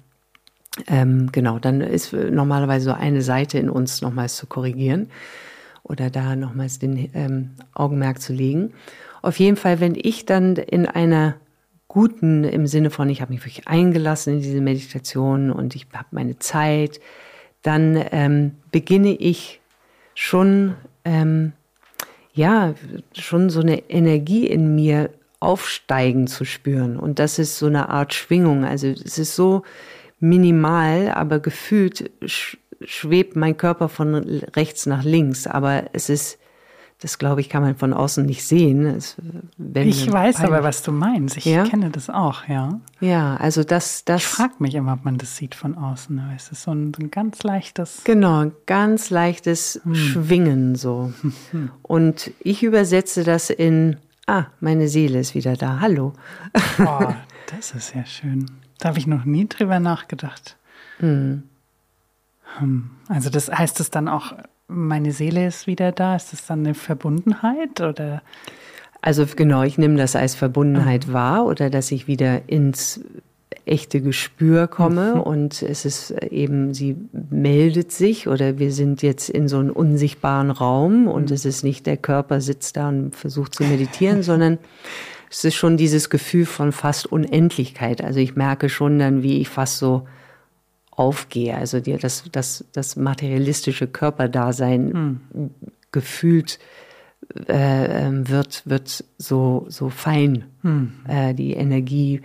ähm, genau, dann ist normalerweise so eine Seite in uns nochmals zu korrigieren oder da nochmals den ähm, Augenmerk zu legen. Auf jeden Fall, wenn ich dann in einer guten, im Sinne von, ich habe mich wirklich eingelassen in diese Meditation und ich habe meine Zeit, dann ähm, beginne ich schon, ähm, ja, schon so eine Energie in mir aufsteigen zu spüren. Und das ist so eine Art Schwingung. Also es ist so minimal, aber gefühlt schwebt mein Körper von rechts nach links, aber es ist, das glaube ich, kann man von außen nicht sehen. Es, ich weiß peinlich. aber, was du meinst. Ich ja? kenne das auch, ja. Ja, also das, das. Ich frage mich immer, ob man das sieht von außen. Es ist so ein, so ein ganz leichtes. Genau, ein ganz leichtes hm. Schwingen so. Hm. Und ich übersetze das in, ah, meine Seele ist wieder da. Hallo. Oh, das ist ja schön. Da habe ich noch nie drüber nachgedacht. Hm. Hm. Also das heißt es dann auch, meine Seele ist wieder da? Ist das dann eine Verbundenheit oder? Also genau, ich nehme das als Verbundenheit mhm. wahr oder dass ich wieder ins echte Gespür komme mhm. und es ist eben, sie meldet sich oder wir sind jetzt in so einem unsichtbaren Raum und mhm. es ist nicht der Körper sitzt da und versucht zu meditieren, sondern es ist schon dieses Gefühl von fast Unendlichkeit. Also ich merke schon dann, wie ich fast so aufgehe. Also dir das, das, das materialistische Körperdasein hm. gefühlt äh, ähm, wird, wird so, so fein. Hm. Äh, die Energie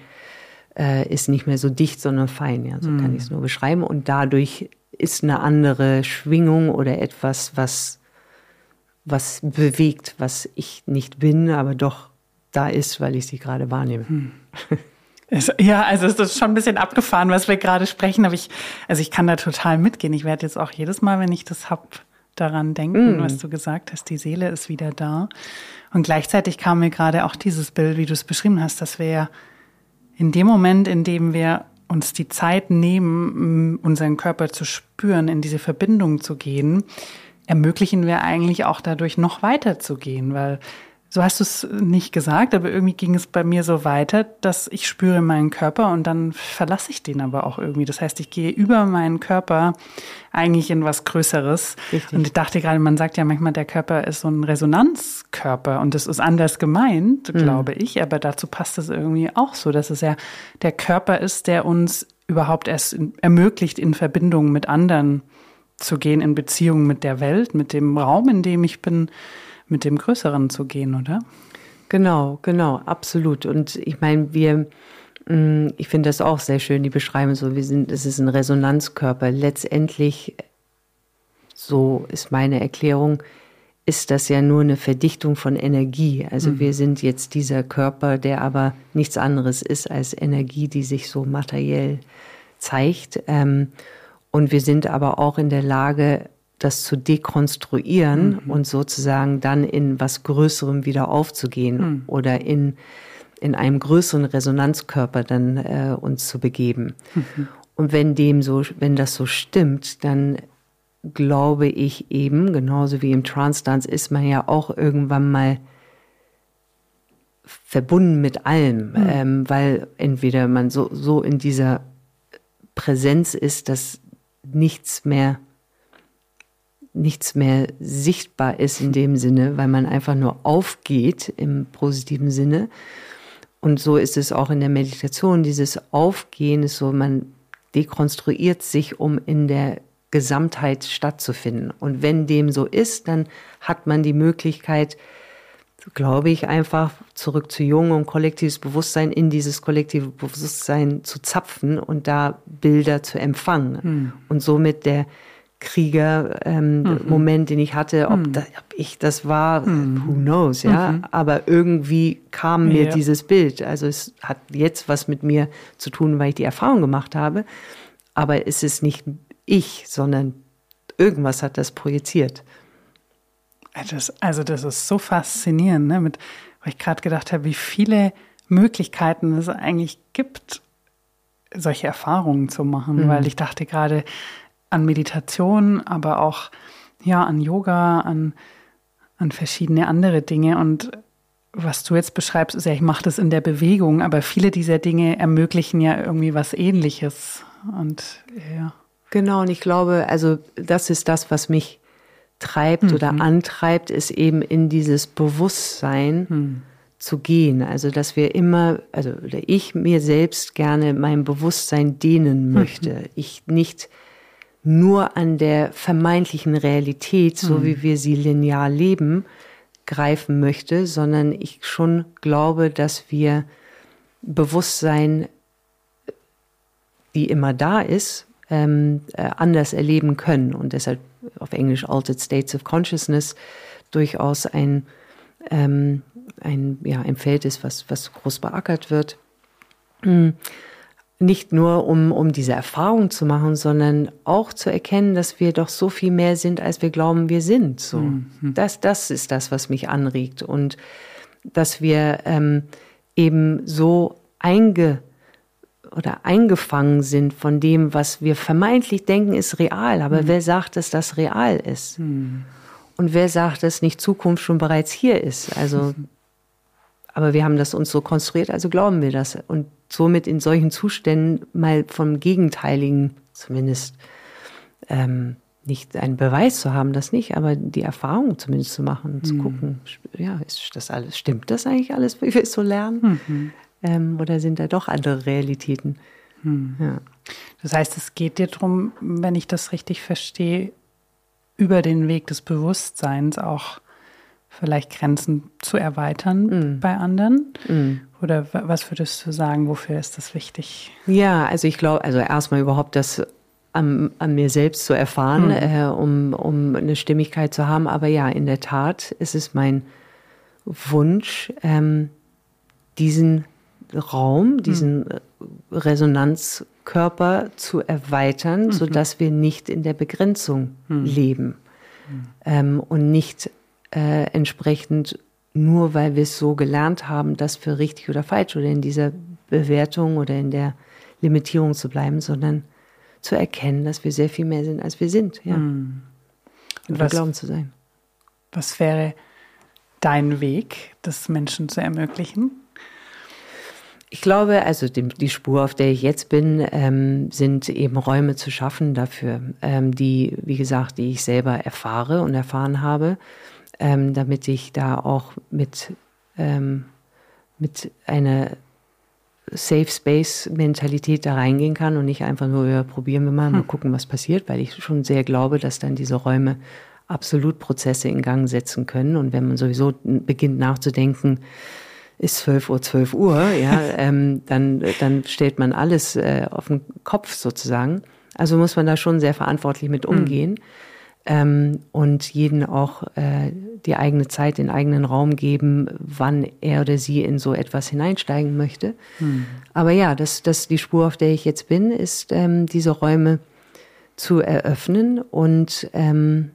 äh, ist nicht mehr so dicht, sondern fein. Ja, so hm. kann ich es nur beschreiben. Und dadurch ist eine andere Schwingung oder etwas, was, was bewegt, was ich nicht bin, aber doch da ist, weil ich sie gerade wahrnehme. Ja, also es ist schon ein bisschen abgefahren, was wir gerade sprechen, aber ich, also ich kann da total mitgehen. Ich werde jetzt auch jedes Mal, wenn ich das hab, daran denken, mm. was du gesagt hast, die Seele ist wieder da. Und gleichzeitig kam mir gerade auch dieses Bild, wie du es beschrieben hast, dass wir in dem Moment, in dem wir uns die Zeit nehmen, unseren Körper zu spüren, in diese Verbindung zu gehen, ermöglichen wir eigentlich auch dadurch noch weiter zu gehen, weil so hast du es nicht gesagt, aber irgendwie ging es bei mir so weiter, dass ich spüre meinen Körper und dann verlasse ich den aber auch irgendwie. Das heißt, ich gehe über meinen Körper eigentlich in was Größeres. Richtig. Und ich dachte gerade, man sagt ja manchmal, der Körper ist so ein Resonanzkörper und das ist anders gemeint, mhm. glaube ich, aber dazu passt es irgendwie auch so, dass es ja der Körper ist, der uns überhaupt erst ermöglicht, in Verbindung mit anderen zu gehen, in Beziehung mit der Welt, mit dem Raum, in dem ich bin mit dem Größeren zu gehen, oder? Genau, genau, absolut. Und ich meine, wir, mm, ich finde das auch sehr schön, die beschreiben so, wir sind, es ist ein Resonanzkörper. Letztendlich so ist meine Erklärung, ist das ja nur eine Verdichtung von Energie. Also mhm. wir sind jetzt dieser Körper, der aber nichts anderes ist als Energie, die sich so materiell zeigt. Ähm, und wir sind aber auch in der Lage, das zu dekonstruieren mhm. und sozusagen dann in was Größerem wieder aufzugehen mhm. oder in, in einem größeren Resonanzkörper dann äh, uns zu begeben. Mhm. Und wenn dem so, wenn das so stimmt, dann glaube ich eben, genauso wie im Trance-Dance ist man ja auch irgendwann mal verbunden mit allem, mhm. ähm, weil entweder man so, so in dieser Präsenz ist, dass nichts mehr nichts mehr sichtbar ist in dem Sinne, weil man einfach nur aufgeht im positiven Sinne. Und so ist es auch in der Meditation. Dieses Aufgehen ist so, man dekonstruiert sich, um in der Gesamtheit stattzufinden. Und wenn dem so ist, dann hat man die Möglichkeit, glaube ich, einfach zurück zu Jung und kollektives Bewusstsein in dieses kollektive Bewusstsein zu zapfen und da Bilder zu empfangen. Hm. Und somit der Krieger-Moment, ähm, mhm. den ich hatte, ob, mhm. da, ob, ich das war, mhm. who knows, ja. Mhm. Aber irgendwie kam mir ja. dieses Bild. Also es hat jetzt was mit mir zu tun, weil ich die Erfahrung gemacht habe. Aber es ist nicht ich, sondern irgendwas hat das projiziert. Das, also das ist so faszinierend, ne? Mit, weil ich gerade gedacht habe, wie viele Möglichkeiten es eigentlich gibt, solche Erfahrungen zu machen, mhm. weil ich dachte gerade an Meditation, aber auch ja an Yoga, an, an verschiedene andere Dinge und was du jetzt beschreibst, ist ja, ich mache das in der Bewegung, aber viele dieser Dinge ermöglichen ja irgendwie was Ähnliches. Und ja. Genau, und ich glaube, also das ist das, was mich treibt mhm. oder antreibt, ist eben in dieses Bewusstsein mhm. zu gehen. Also, dass wir immer, also oder ich mir selbst gerne mein Bewusstsein dehnen mhm. möchte. Mhm. Ich nicht nur an der vermeintlichen Realität, so mhm. wie wir sie linear leben, greifen möchte, sondern ich schon glaube, dass wir Bewusstsein, die immer da ist, ähm, äh, anders erleben können und deshalb auf Englisch Altered States of Consciousness durchaus ein, ähm, ein, ja, ein Feld ist, was, was groß beackert wird. Nicht nur, um, um diese Erfahrung zu machen, sondern auch zu erkennen, dass wir doch so viel mehr sind, als wir glauben, wir sind. So. Mhm. Das, das ist das, was mich anregt. Und dass wir ähm, eben so einge oder eingefangen sind von dem, was wir vermeintlich denken, ist real. Aber hm. wer sagt, dass das real ist? Hm. Und wer sagt, dass nicht Zukunft schon bereits hier ist? Also, aber wir haben das uns so konstruiert, also glauben wir das. Und somit in solchen Zuständen mal vom Gegenteiligen zumindest ähm, nicht einen Beweis zu haben, das nicht, aber die Erfahrung zumindest zu machen, hm. zu gucken, ja, ist das alles, stimmt das eigentlich alles, wie wir es so lernen? Mhm. Ähm, oder sind da doch andere Realitäten? Hm. Ja. Das heißt, es geht dir darum, wenn ich das richtig verstehe, über den Weg des Bewusstseins auch vielleicht Grenzen zu erweitern mm. bei anderen? Mm. Oder was würdest du sagen, wofür ist das wichtig? Ja, also ich glaube, also erstmal überhaupt das an, an, mir selbst zu erfahren, mm. äh, um, um eine Stimmigkeit zu haben. Aber ja, in der Tat ist es mein Wunsch, ähm, diesen Raum, diesen hm. Resonanzkörper zu erweitern, mhm. so dass wir nicht in der Begrenzung mhm. leben mhm. Ähm, und nicht äh, entsprechend nur, weil wir es so gelernt haben, das für richtig oder falsch oder in dieser Bewertung oder in der Limitierung zu bleiben, sondern zu erkennen, dass wir sehr viel mehr sind, als wir sind, ja. Mhm. Und was, glauben zu sein. Was wäre dein Weg, das Menschen zu ermöglichen? Ich glaube, also die, die, Spur, auf der ich jetzt bin, ähm, sind eben Räume zu schaffen dafür, ähm, die, wie gesagt, die ich selber erfahre und erfahren habe, ähm, damit ich da auch mit, ähm, mit einer Safe Space Mentalität da reingehen kann und nicht einfach nur, ja, probieren wir mal, hm. mal gucken, was passiert, weil ich schon sehr glaube, dass dann diese Räume absolut Prozesse in Gang setzen können. Und wenn man sowieso beginnt nachzudenken, ist 12 Uhr 12 Uhr, ja, ähm, dann, dann stellt man alles äh, auf den Kopf sozusagen. Also muss man da schon sehr verantwortlich mit hm. umgehen. Mhm. Ähm, und jeden auch äh, die eigene Zeit, den eigenen Raum geben, wann er oder sie in so etwas hineinsteigen möchte. Hm. Aber ja, das, das die Spur, auf der ich jetzt bin, ist ähm, diese Räume zu eröffnen und ähm,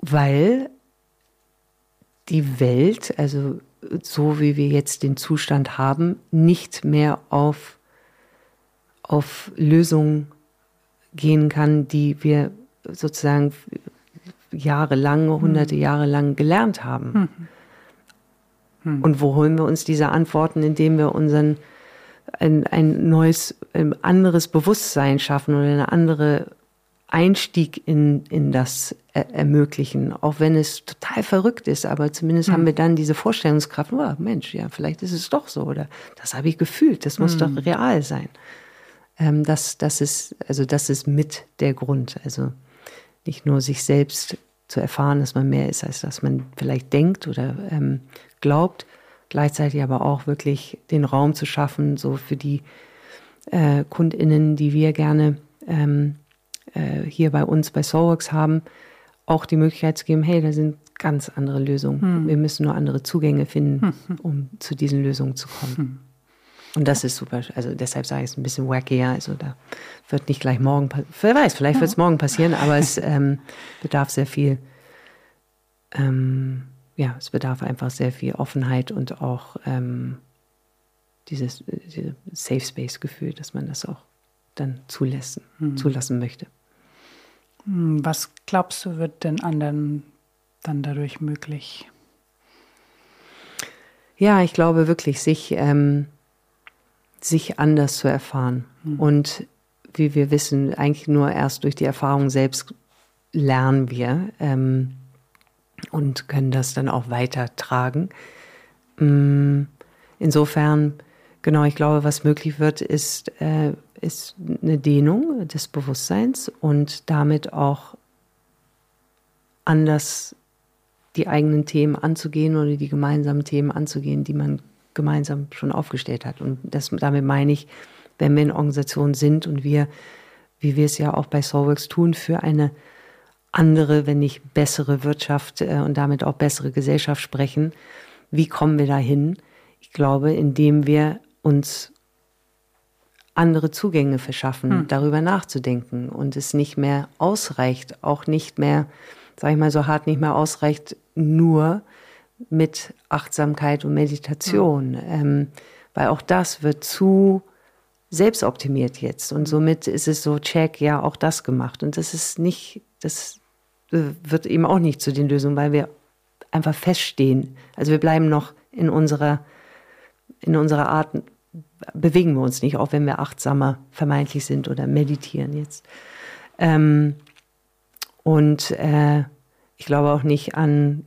weil die Welt, also so wie wir jetzt den Zustand haben, nicht mehr auf, auf Lösungen gehen kann, die wir sozusagen jahrelang, hunderte hm. Jahre lang gelernt haben. Hm. Hm. Und wo holen wir uns diese Antworten, indem wir unseren ein, ein neues, ein anderes Bewusstsein schaffen oder eine andere Einstieg in, in das er ermöglichen, auch wenn es total verrückt ist, aber zumindest mhm. haben wir dann diese Vorstellungskraft, oh, Mensch, ja, vielleicht ist es doch so oder das habe ich gefühlt, das muss mhm. doch real sein. Ähm, das, das ist, also das ist mit der Grund, also nicht nur sich selbst zu erfahren, dass man mehr ist, als dass man vielleicht denkt oder ähm, glaubt, gleichzeitig aber auch wirklich den Raum zu schaffen, so für die äh, KundInnen, die wir gerne ähm, äh, hier bei uns bei Soulworks haben, auch die Möglichkeit zu geben, hey, da sind ganz andere Lösungen. Hm. Wir müssen nur andere Zugänge finden, hm. um zu diesen Lösungen zu kommen. Hm. Und das ist super. Also deshalb sage ich es ein bisschen wackier. Also da wird nicht gleich morgen, wer weiß, vielleicht wird es morgen passieren, aber es ähm, bedarf sehr viel, ähm, ja, es bedarf einfach sehr viel Offenheit und auch ähm, dieses, dieses Safe Space Gefühl, dass man das auch dann zulassen, hm. zulassen möchte. Hm, was glaubst du, wird den anderen dann dadurch möglich? Ja, ich glaube wirklich, sich, ähm, sich anders zu erfahren. Mhm. Und wie wir wissen, eigentlich nur erst durch die Erfahrung selbst lernen wir ähm, und können das dann auch weitertragen. Ähm, insofern, genau, ich glaube, was möglich wird, ist, äh, ist eine Dehnung des Bewusstseins und damit auch anders die eigenen Themen anzugehen oder die gemeinsamen Themen anzugehen, die man gemeinsam schon aufgestellt hat. Und das, damit meine ich, wenn wir in Organisationen sind und wir, wie wir es ja auch bei Soulworks tun, für eine andere, wenn nicht bessere Wirtschaft äh, und damit auch bessere Gesellschaft sprechen, wie kommen wir dahin? Ich glaube, indem wir uns andere Zugänge verschaffen, hm. darüber nachzudenken und es nicht mehr ausreicht, auch nicht mehr, sage ich mal so hart, nicht mehr ausreicht, nur mit Achtsamkeit und Meditation, hm. ähm, weil auch das wird zu selbstoptimiert jetzt und somit ist es so, check, ja, auch das gemacht und das ist nicht, das wird eben auch nicht zu den Lösungen, weil wir einfach feststehen. Also wir bleiben noch in unserer in unserer Art bewegen wir uns nicht, auch wenn wir achtsamer vermeintlich sind oder meditieren jetzt. Ähm, und äh, ich glaube auch nicht an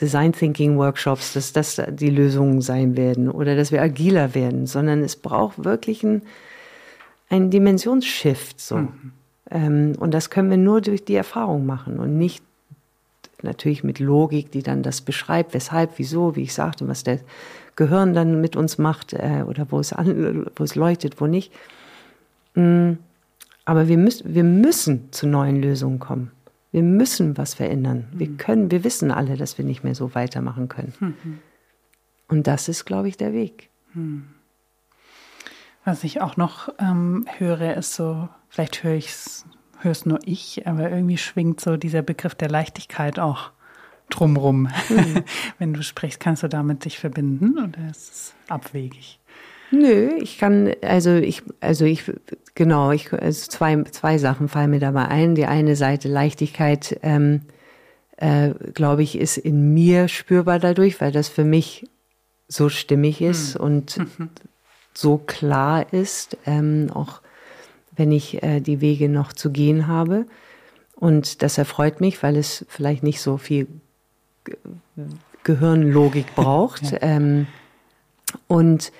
Design Thinking Workshops, dass das die Lösungen sein werden oder dass wir agiler werden, sondern es braucht wirklich ein, ein Dimensionsshift. So. Mhm. Ähm, und das können wir nur durch die Erfahrung machen und nicht natürlich mit Logik, die dann das beschreibt, weshalb, wieso, wie ich sagte, was der Gehirn dann mit uns macht äh, oder wo es, an, wo es leuchtet, wo nicht. Mm, aber wir, müssen wir müssen zu neuen Lösungen kommen. Wir müssen was verändern. Wir mhm. können, wir wissen alle, dass wir nicht mehr so weitermachen können. Mhm. Und das ist, glaube ich, der Weg. Mhm. Was ich auch noch ähm, höre, ist so, vielleicht höre ich es, höre es nur ich, aber irgendwie schwingt so dieser Begriff der Leichtigkeit auch drumrum. Wenn du sprichst, kannst du damit dich verbinden oder ist es abwegig? Nö, ich kann, also ich, also ich, genau, ich, also zwei, zwei Sachen fallen mir dabei ein. Die eine Seite Leichtigkeit, ähm, äh, glaube ich, ist in mir spürbar dadurch, weil das für mich so stimmig ist mhm. und mhm. so klar ist, ähm, auch wenn ich äh, die Wege noch zu gehen habe. Und das erfreut mich, weil es vielleicht nicht so viel Gehirnlogik braucht. Ja. Ähm, und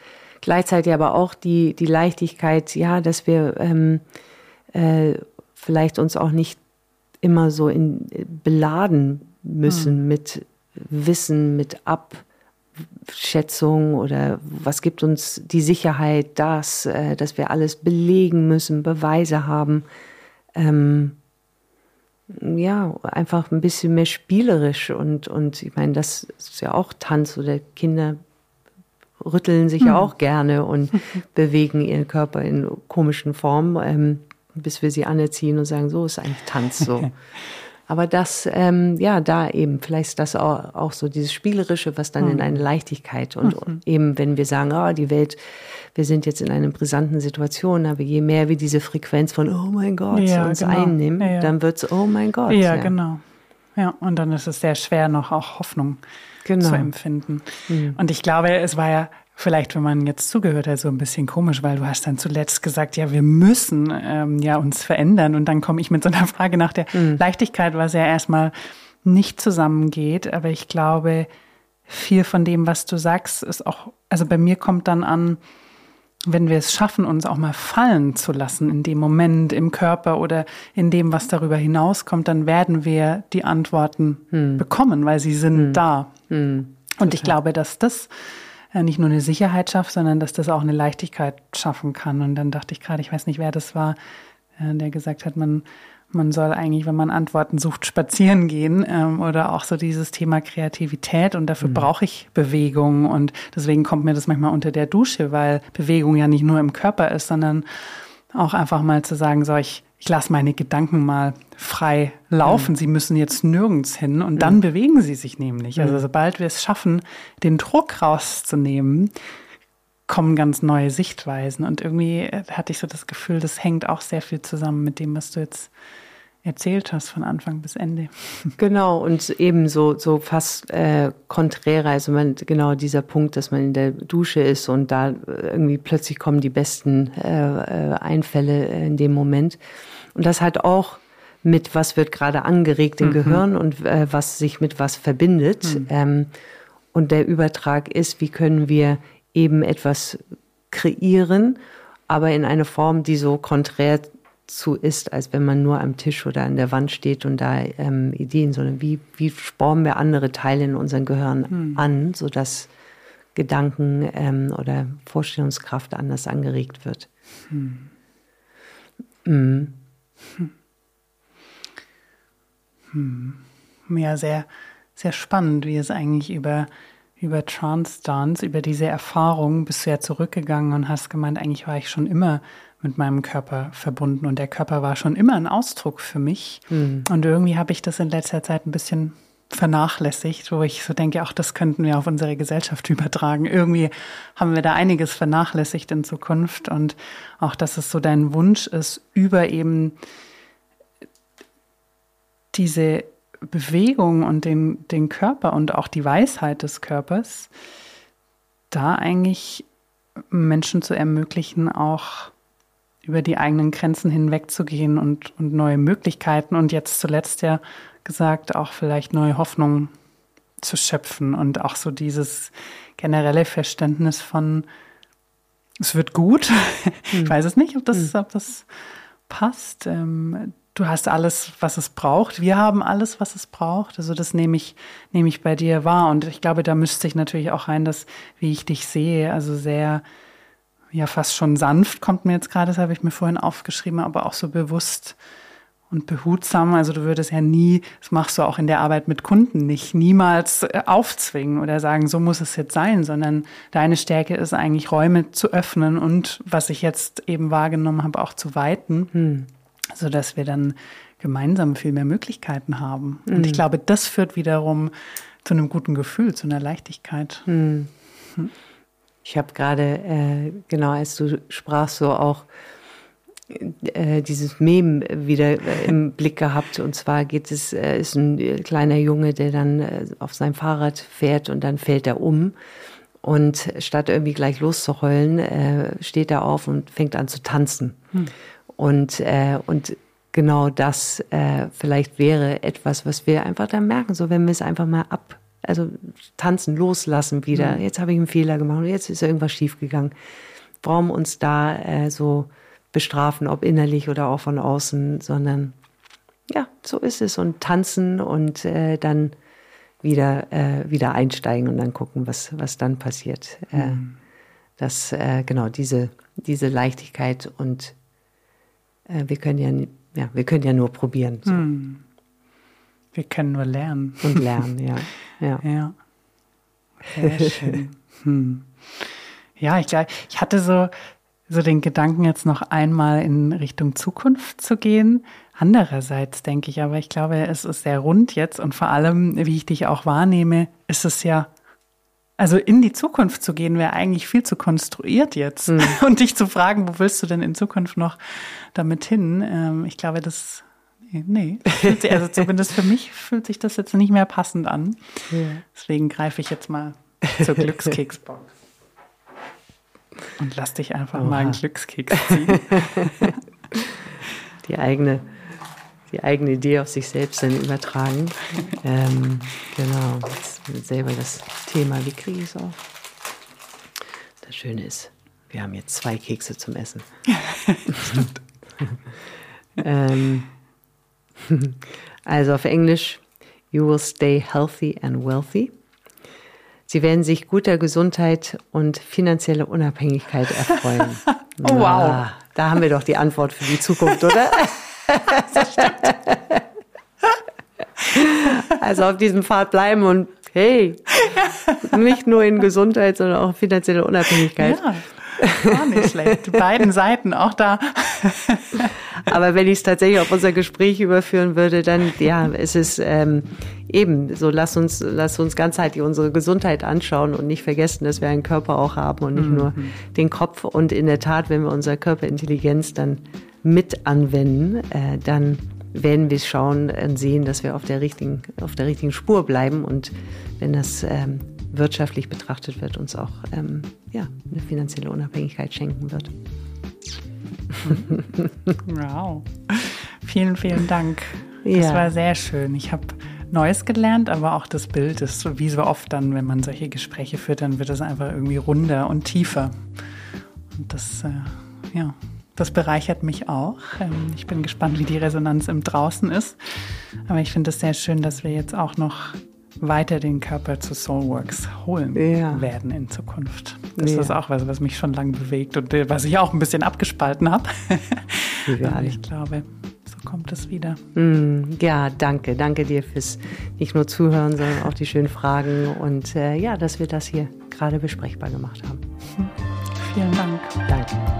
gleichzeitig aber auch die, die Leichtigkeit, ja, dass wir ähm, äh, vielleicht uns auch nicht immer so in, beladen müssen mhm. mit Wissen, mit Abschätzung oder was gibt uns die Sicherheit, dass, äh, dass wir alles belegen müssen, Beweise haben. ähm, ja, einfach ein bisschen mehr spielerisch und, und ich meine, das ist ja auch Tanz oder Kinder rütteln sich hm. ja auch gerne und bewegen ihren Körper in komischen Formen, ähm, bis wir sie anerziehen und sagen, so ist eigentlich Tanz so. Aber das, ähm, ja, da eben, vielleicht ist das auch, auch so dieses Spielerische, was dann mhm. in eine Leichtigkeit und mhm. eben, wenn wir sagen, oh, die Welt, wir sind jetzt in einer brisanten Situation, aber je mehr wir diese Frequenz von, oh mein Gott, ja, uns genau. einnehmen, ja, ja. dann wird's, oh mein Gott. Ja, genau. Ja, und dann ist es sehr schwer, noch auch Hoffnung genau. zu empfinden. Mhm. Und ich glaube, es war ja vielleicht, wenn man jetzt zugehört hat, so ein bisschen komisch, weil du hast dann zuletzt gesagt, ja, wir müssen ähm, ja uns verändern. Und dann komme ich mit so einer Frage nach der mhm. Leichtigkeit, was ja erstmal nicht zusammengeht. Aber ich glaube, viel von dem, was du sagst, ist auch, also bei mir kommt dann an, wenn wir es schaffen, uns auch mal fallen zu lassen in dem Moment im Körper oder in dem, was darüber hinauskommt, dann werden wir die Antworten hm. bekommen, weil sie sind hm. da. Hm. Und ich glaube, dass das äh, nicht nur eine Sicherheit schafft, sondern dass das auch eine Leichtigkeit schaffen kann. Und dann dachte ich gerade, ich weiß nicht, wer das war, äh, der gesagt hat, man, man soll eigentlich, wenn man Antworten sucht, spazieren gehen ähm, oder auch so dieses Thema Kreativität. Und dafür mhm. brauche ich Bewegung. Und deswegen kommt mir das manchmal unter der Dusche, weil Bewegung ja nicht nur im Körper ist, sondern auch einfach mal zu sagen, so ich ich lasse meine Gedanken mal frei laufen. Mhm. Sie müssen jetzt nirgends hin und dann mhm. bewegen sie sich nämlich. Also mhm. sobald wir es schaffen, den Druck rauszunehmen, kommen ganz neue Sichtweisen. Und irgendwie äh, hatte ich so das Gefühl, das hängt auch sehr viel zusammen mit dem, was du jetzt erzählt hast von Anfang bis Ende. Genau, und eben so, so fast äh, konträr, also man, genau dieser Punkt, dass man in der Dusche ist und da irgendwie plötzlich kommen die besten äh, äh Einfälle in dem Moment. Und das halt auch mit, was wird gerade angeregt im mhm. Gehirn und äh, was sich mit was verbindet. Mhm. Ähm, und der Übertrag ist, wie können wir eben etwas kreieren, aber in eine Form, die so konträr zu ist, als wenn man nur am Tisch oder an der Wand steht und da ähm, Ideen, sondern wie, wie spornen wir andere Teile in unserem Gehirn hm. an, sodass Gedanken ähm, oder Vorstellungskraft anders angeregt wird. Hm. Mhm. Hm. Ja, sehr, sehr spannend, wie es eigentlich über, über Trance Dance, über diese Erfahrung bist du ja zurückgegangen und hast gemeint, eigentlich war ich schon immer mit meinem Körper verbunden und der Körper war schon immer ein Ausdruck für mich. Mhm. Und irgendwie habe ich das in letzter Zeit ein bisschen vernachlässigt, wo ich so denke, auch das könnten wir auf unsere Gesellschaft übertragen. Irgendwie haben wir da einiges vernachlässigt in Zukunft und auch, dass es so dein Wunsch ist, über eben diese Bewegung und den, den Körper und auch die Weisheit des Körpers, da eigentlich Menschen zu ermöglichen, auch über die eigenen Grenzen hinwegzugehen und, und neue Möglichkeiten und jetzt zuletzt ja gesagt, auch vielleicht neue Hoffnungen zu schöpfen und auch so dieses generelle Verständnis von, es wird gut. Ich hm. weiß es nicht, ob das, hm. ob das passt. Ähm, du hast alles, was es braucht. Wir haben alles, was es braucht. Also das nehme ich, nehme ich bei dir wahr. Und ich glaube, da müsste ich natürlich auch rein, dass, wie ich dich sehe, also sehr ja fast schon sanft kommt mir jetzt gerade, das habe ich mir vorhin aufgeschrieben, aber auch so bewusst und behutsam. Also du würdest ja nie, das machst du auch in der Arbeit mit Kunden nicht, niemals äh, aufzwingen oder sagen, so muss es jetzt sein, sondern deine Stärke ist eigentlich Räume zu öffnen und was ich jetzt eben wahrgenommen habe, auch zu weiten, hm. So dass wir dann gemeinsam viel mehr Möglichkeiten haben. Hm. Und ich hm. glaube, das führt wiederum zu einem guten Gefühl, zu einer Leichtigkeit. Hm. hm. Ich habe gerade, äh, genau als du sprachst, so auch äh, dieses Mem wieder äh, im Blick gehabt. Und zwar geht es, äh, ist ein kleiner Junge, der dann auf sein Fahrrad fährt und dann fällt er um. Und statt irgendwie gleich loszuheulen, steht er auf und fängt an zu tanzen. Hm. Und, äh, und genau das äh, vielleicht wäre etwas, was wir einfach dann merken, so wenn wir es einfach mal ab also tanzen, loslassen wieder. Mhm. Jetzt habe ich einen Fehler gemacht und jetzt ist irgendwas schiefgegangen. Warum uns da äh, so bestrafen, ob innerlich oder auch von außen, sondern ja, so ist es und tanzen und äh, dann wieder äh, wieder einsteigen und dann gucken, was was dann passiert. Äh, mhm. Das äh, genau diese diese Leichtigkeit und wir können ja ja, wir können ja nur probieren. So. Hm. Wir können nur lernen. Und lernen, ja. Ja. ja. Sehr schön. Hm. Ja, ich glaube, ich hatte so, so den Gedanken, jetzt noch einmal in Richtung Zukunft zu gehen. Andererseits denke ich aber, ich glaube, es ist sehr rund jetzt und vor allem, wie ich dich auch wahrnehme, ist es ja, also in die Zukunft zu gehen, wäre eigentlich viel zu konstruiert jetzt. Mhm. Und dich zu fragen, wo willst du denn in Zukunft noch damit hin? Ähm, ich glaube, das, nee, also zumindest für mich fühlt sich das jetzt nicht mehr passend an. Ja. Deswegen greife ich jetzt mal zur Glückskeksbox. Und lass dich einfach Oha. mal einen Glückskeks ziehen. Die eigene die eigene Idee auf sich selbst dann übertragen. ähm, genau, jetzt selber das Thema, wie kriege ich es auf? Das Schöne ist, wir haben jetzt zwei Kekse zum Essen. ähm, also auf Englisch, you will stay healthy and wealthy. Sie werden sich guter Gesundheit und finanzielle Unabhängigkeit erfreuen. oh, wow. Na, da haben wir doch die Antwort für die Zukunft, oder? das stimmt. Also auf diesem Pfad bleiben und hey, nicht nur in Gesundheit, sondern auch finanzielle Unabhängigkeit. Ja. Gar nicht schlecht. Die beiden Seiten auch da. Aber wenn ich es tatsächlich auf unser Gespräch überführen würde, dann ja, es ist ähm, eben so, lass uns, lass uns ganzheitlich unsere Gesundheit anschauen und nicht vergessen, dass wir einen Körper auch haben und nicht mhm. nur den Kopf. Und in der Tat, wenn wir unsere Körperintelligenz dann mit anwenden, äh, dann werden wir schauen und sehen, dass wir auf der richtigen, auf der richtigen Spur bleiben und wenn das ähm, wirtschaftlich betrachtet wird, uns auch ähm, ja, eine finanzielle Unabhängigkeit schenken wird. Wow. Vielen, vielen Dank. Das ja. war sehr schön. Ich habe Neues gelernt, aber auch das Bild ist, wie so oft dann, wenn man solche Gespräche führt, dann wird es einfach irgendwie runder und tiefer. Und das, äh, ja, das bereichert mich auch. Ähm, ich bin gespannt, wie die Resonanz im Draußen ist. Aber ich finde es sehr schön, dass wir jetzt auch noch weiter den Körper zu Soulworks holen ja. werden in Zukunft. Das ja. ist auch was, was mich schon lange bewegt und äh, was ich auch ein bisschen abgespalten habe. Aber ich glaube, so kommt es wieder. Mm, ja, danke. Danke dir fürs nicht nur Zuhören, sondern auch die schönen Fragen und äh, ja, dass wir das hier gerade besprechbar gemacht haben. Vielen Dank. Danke.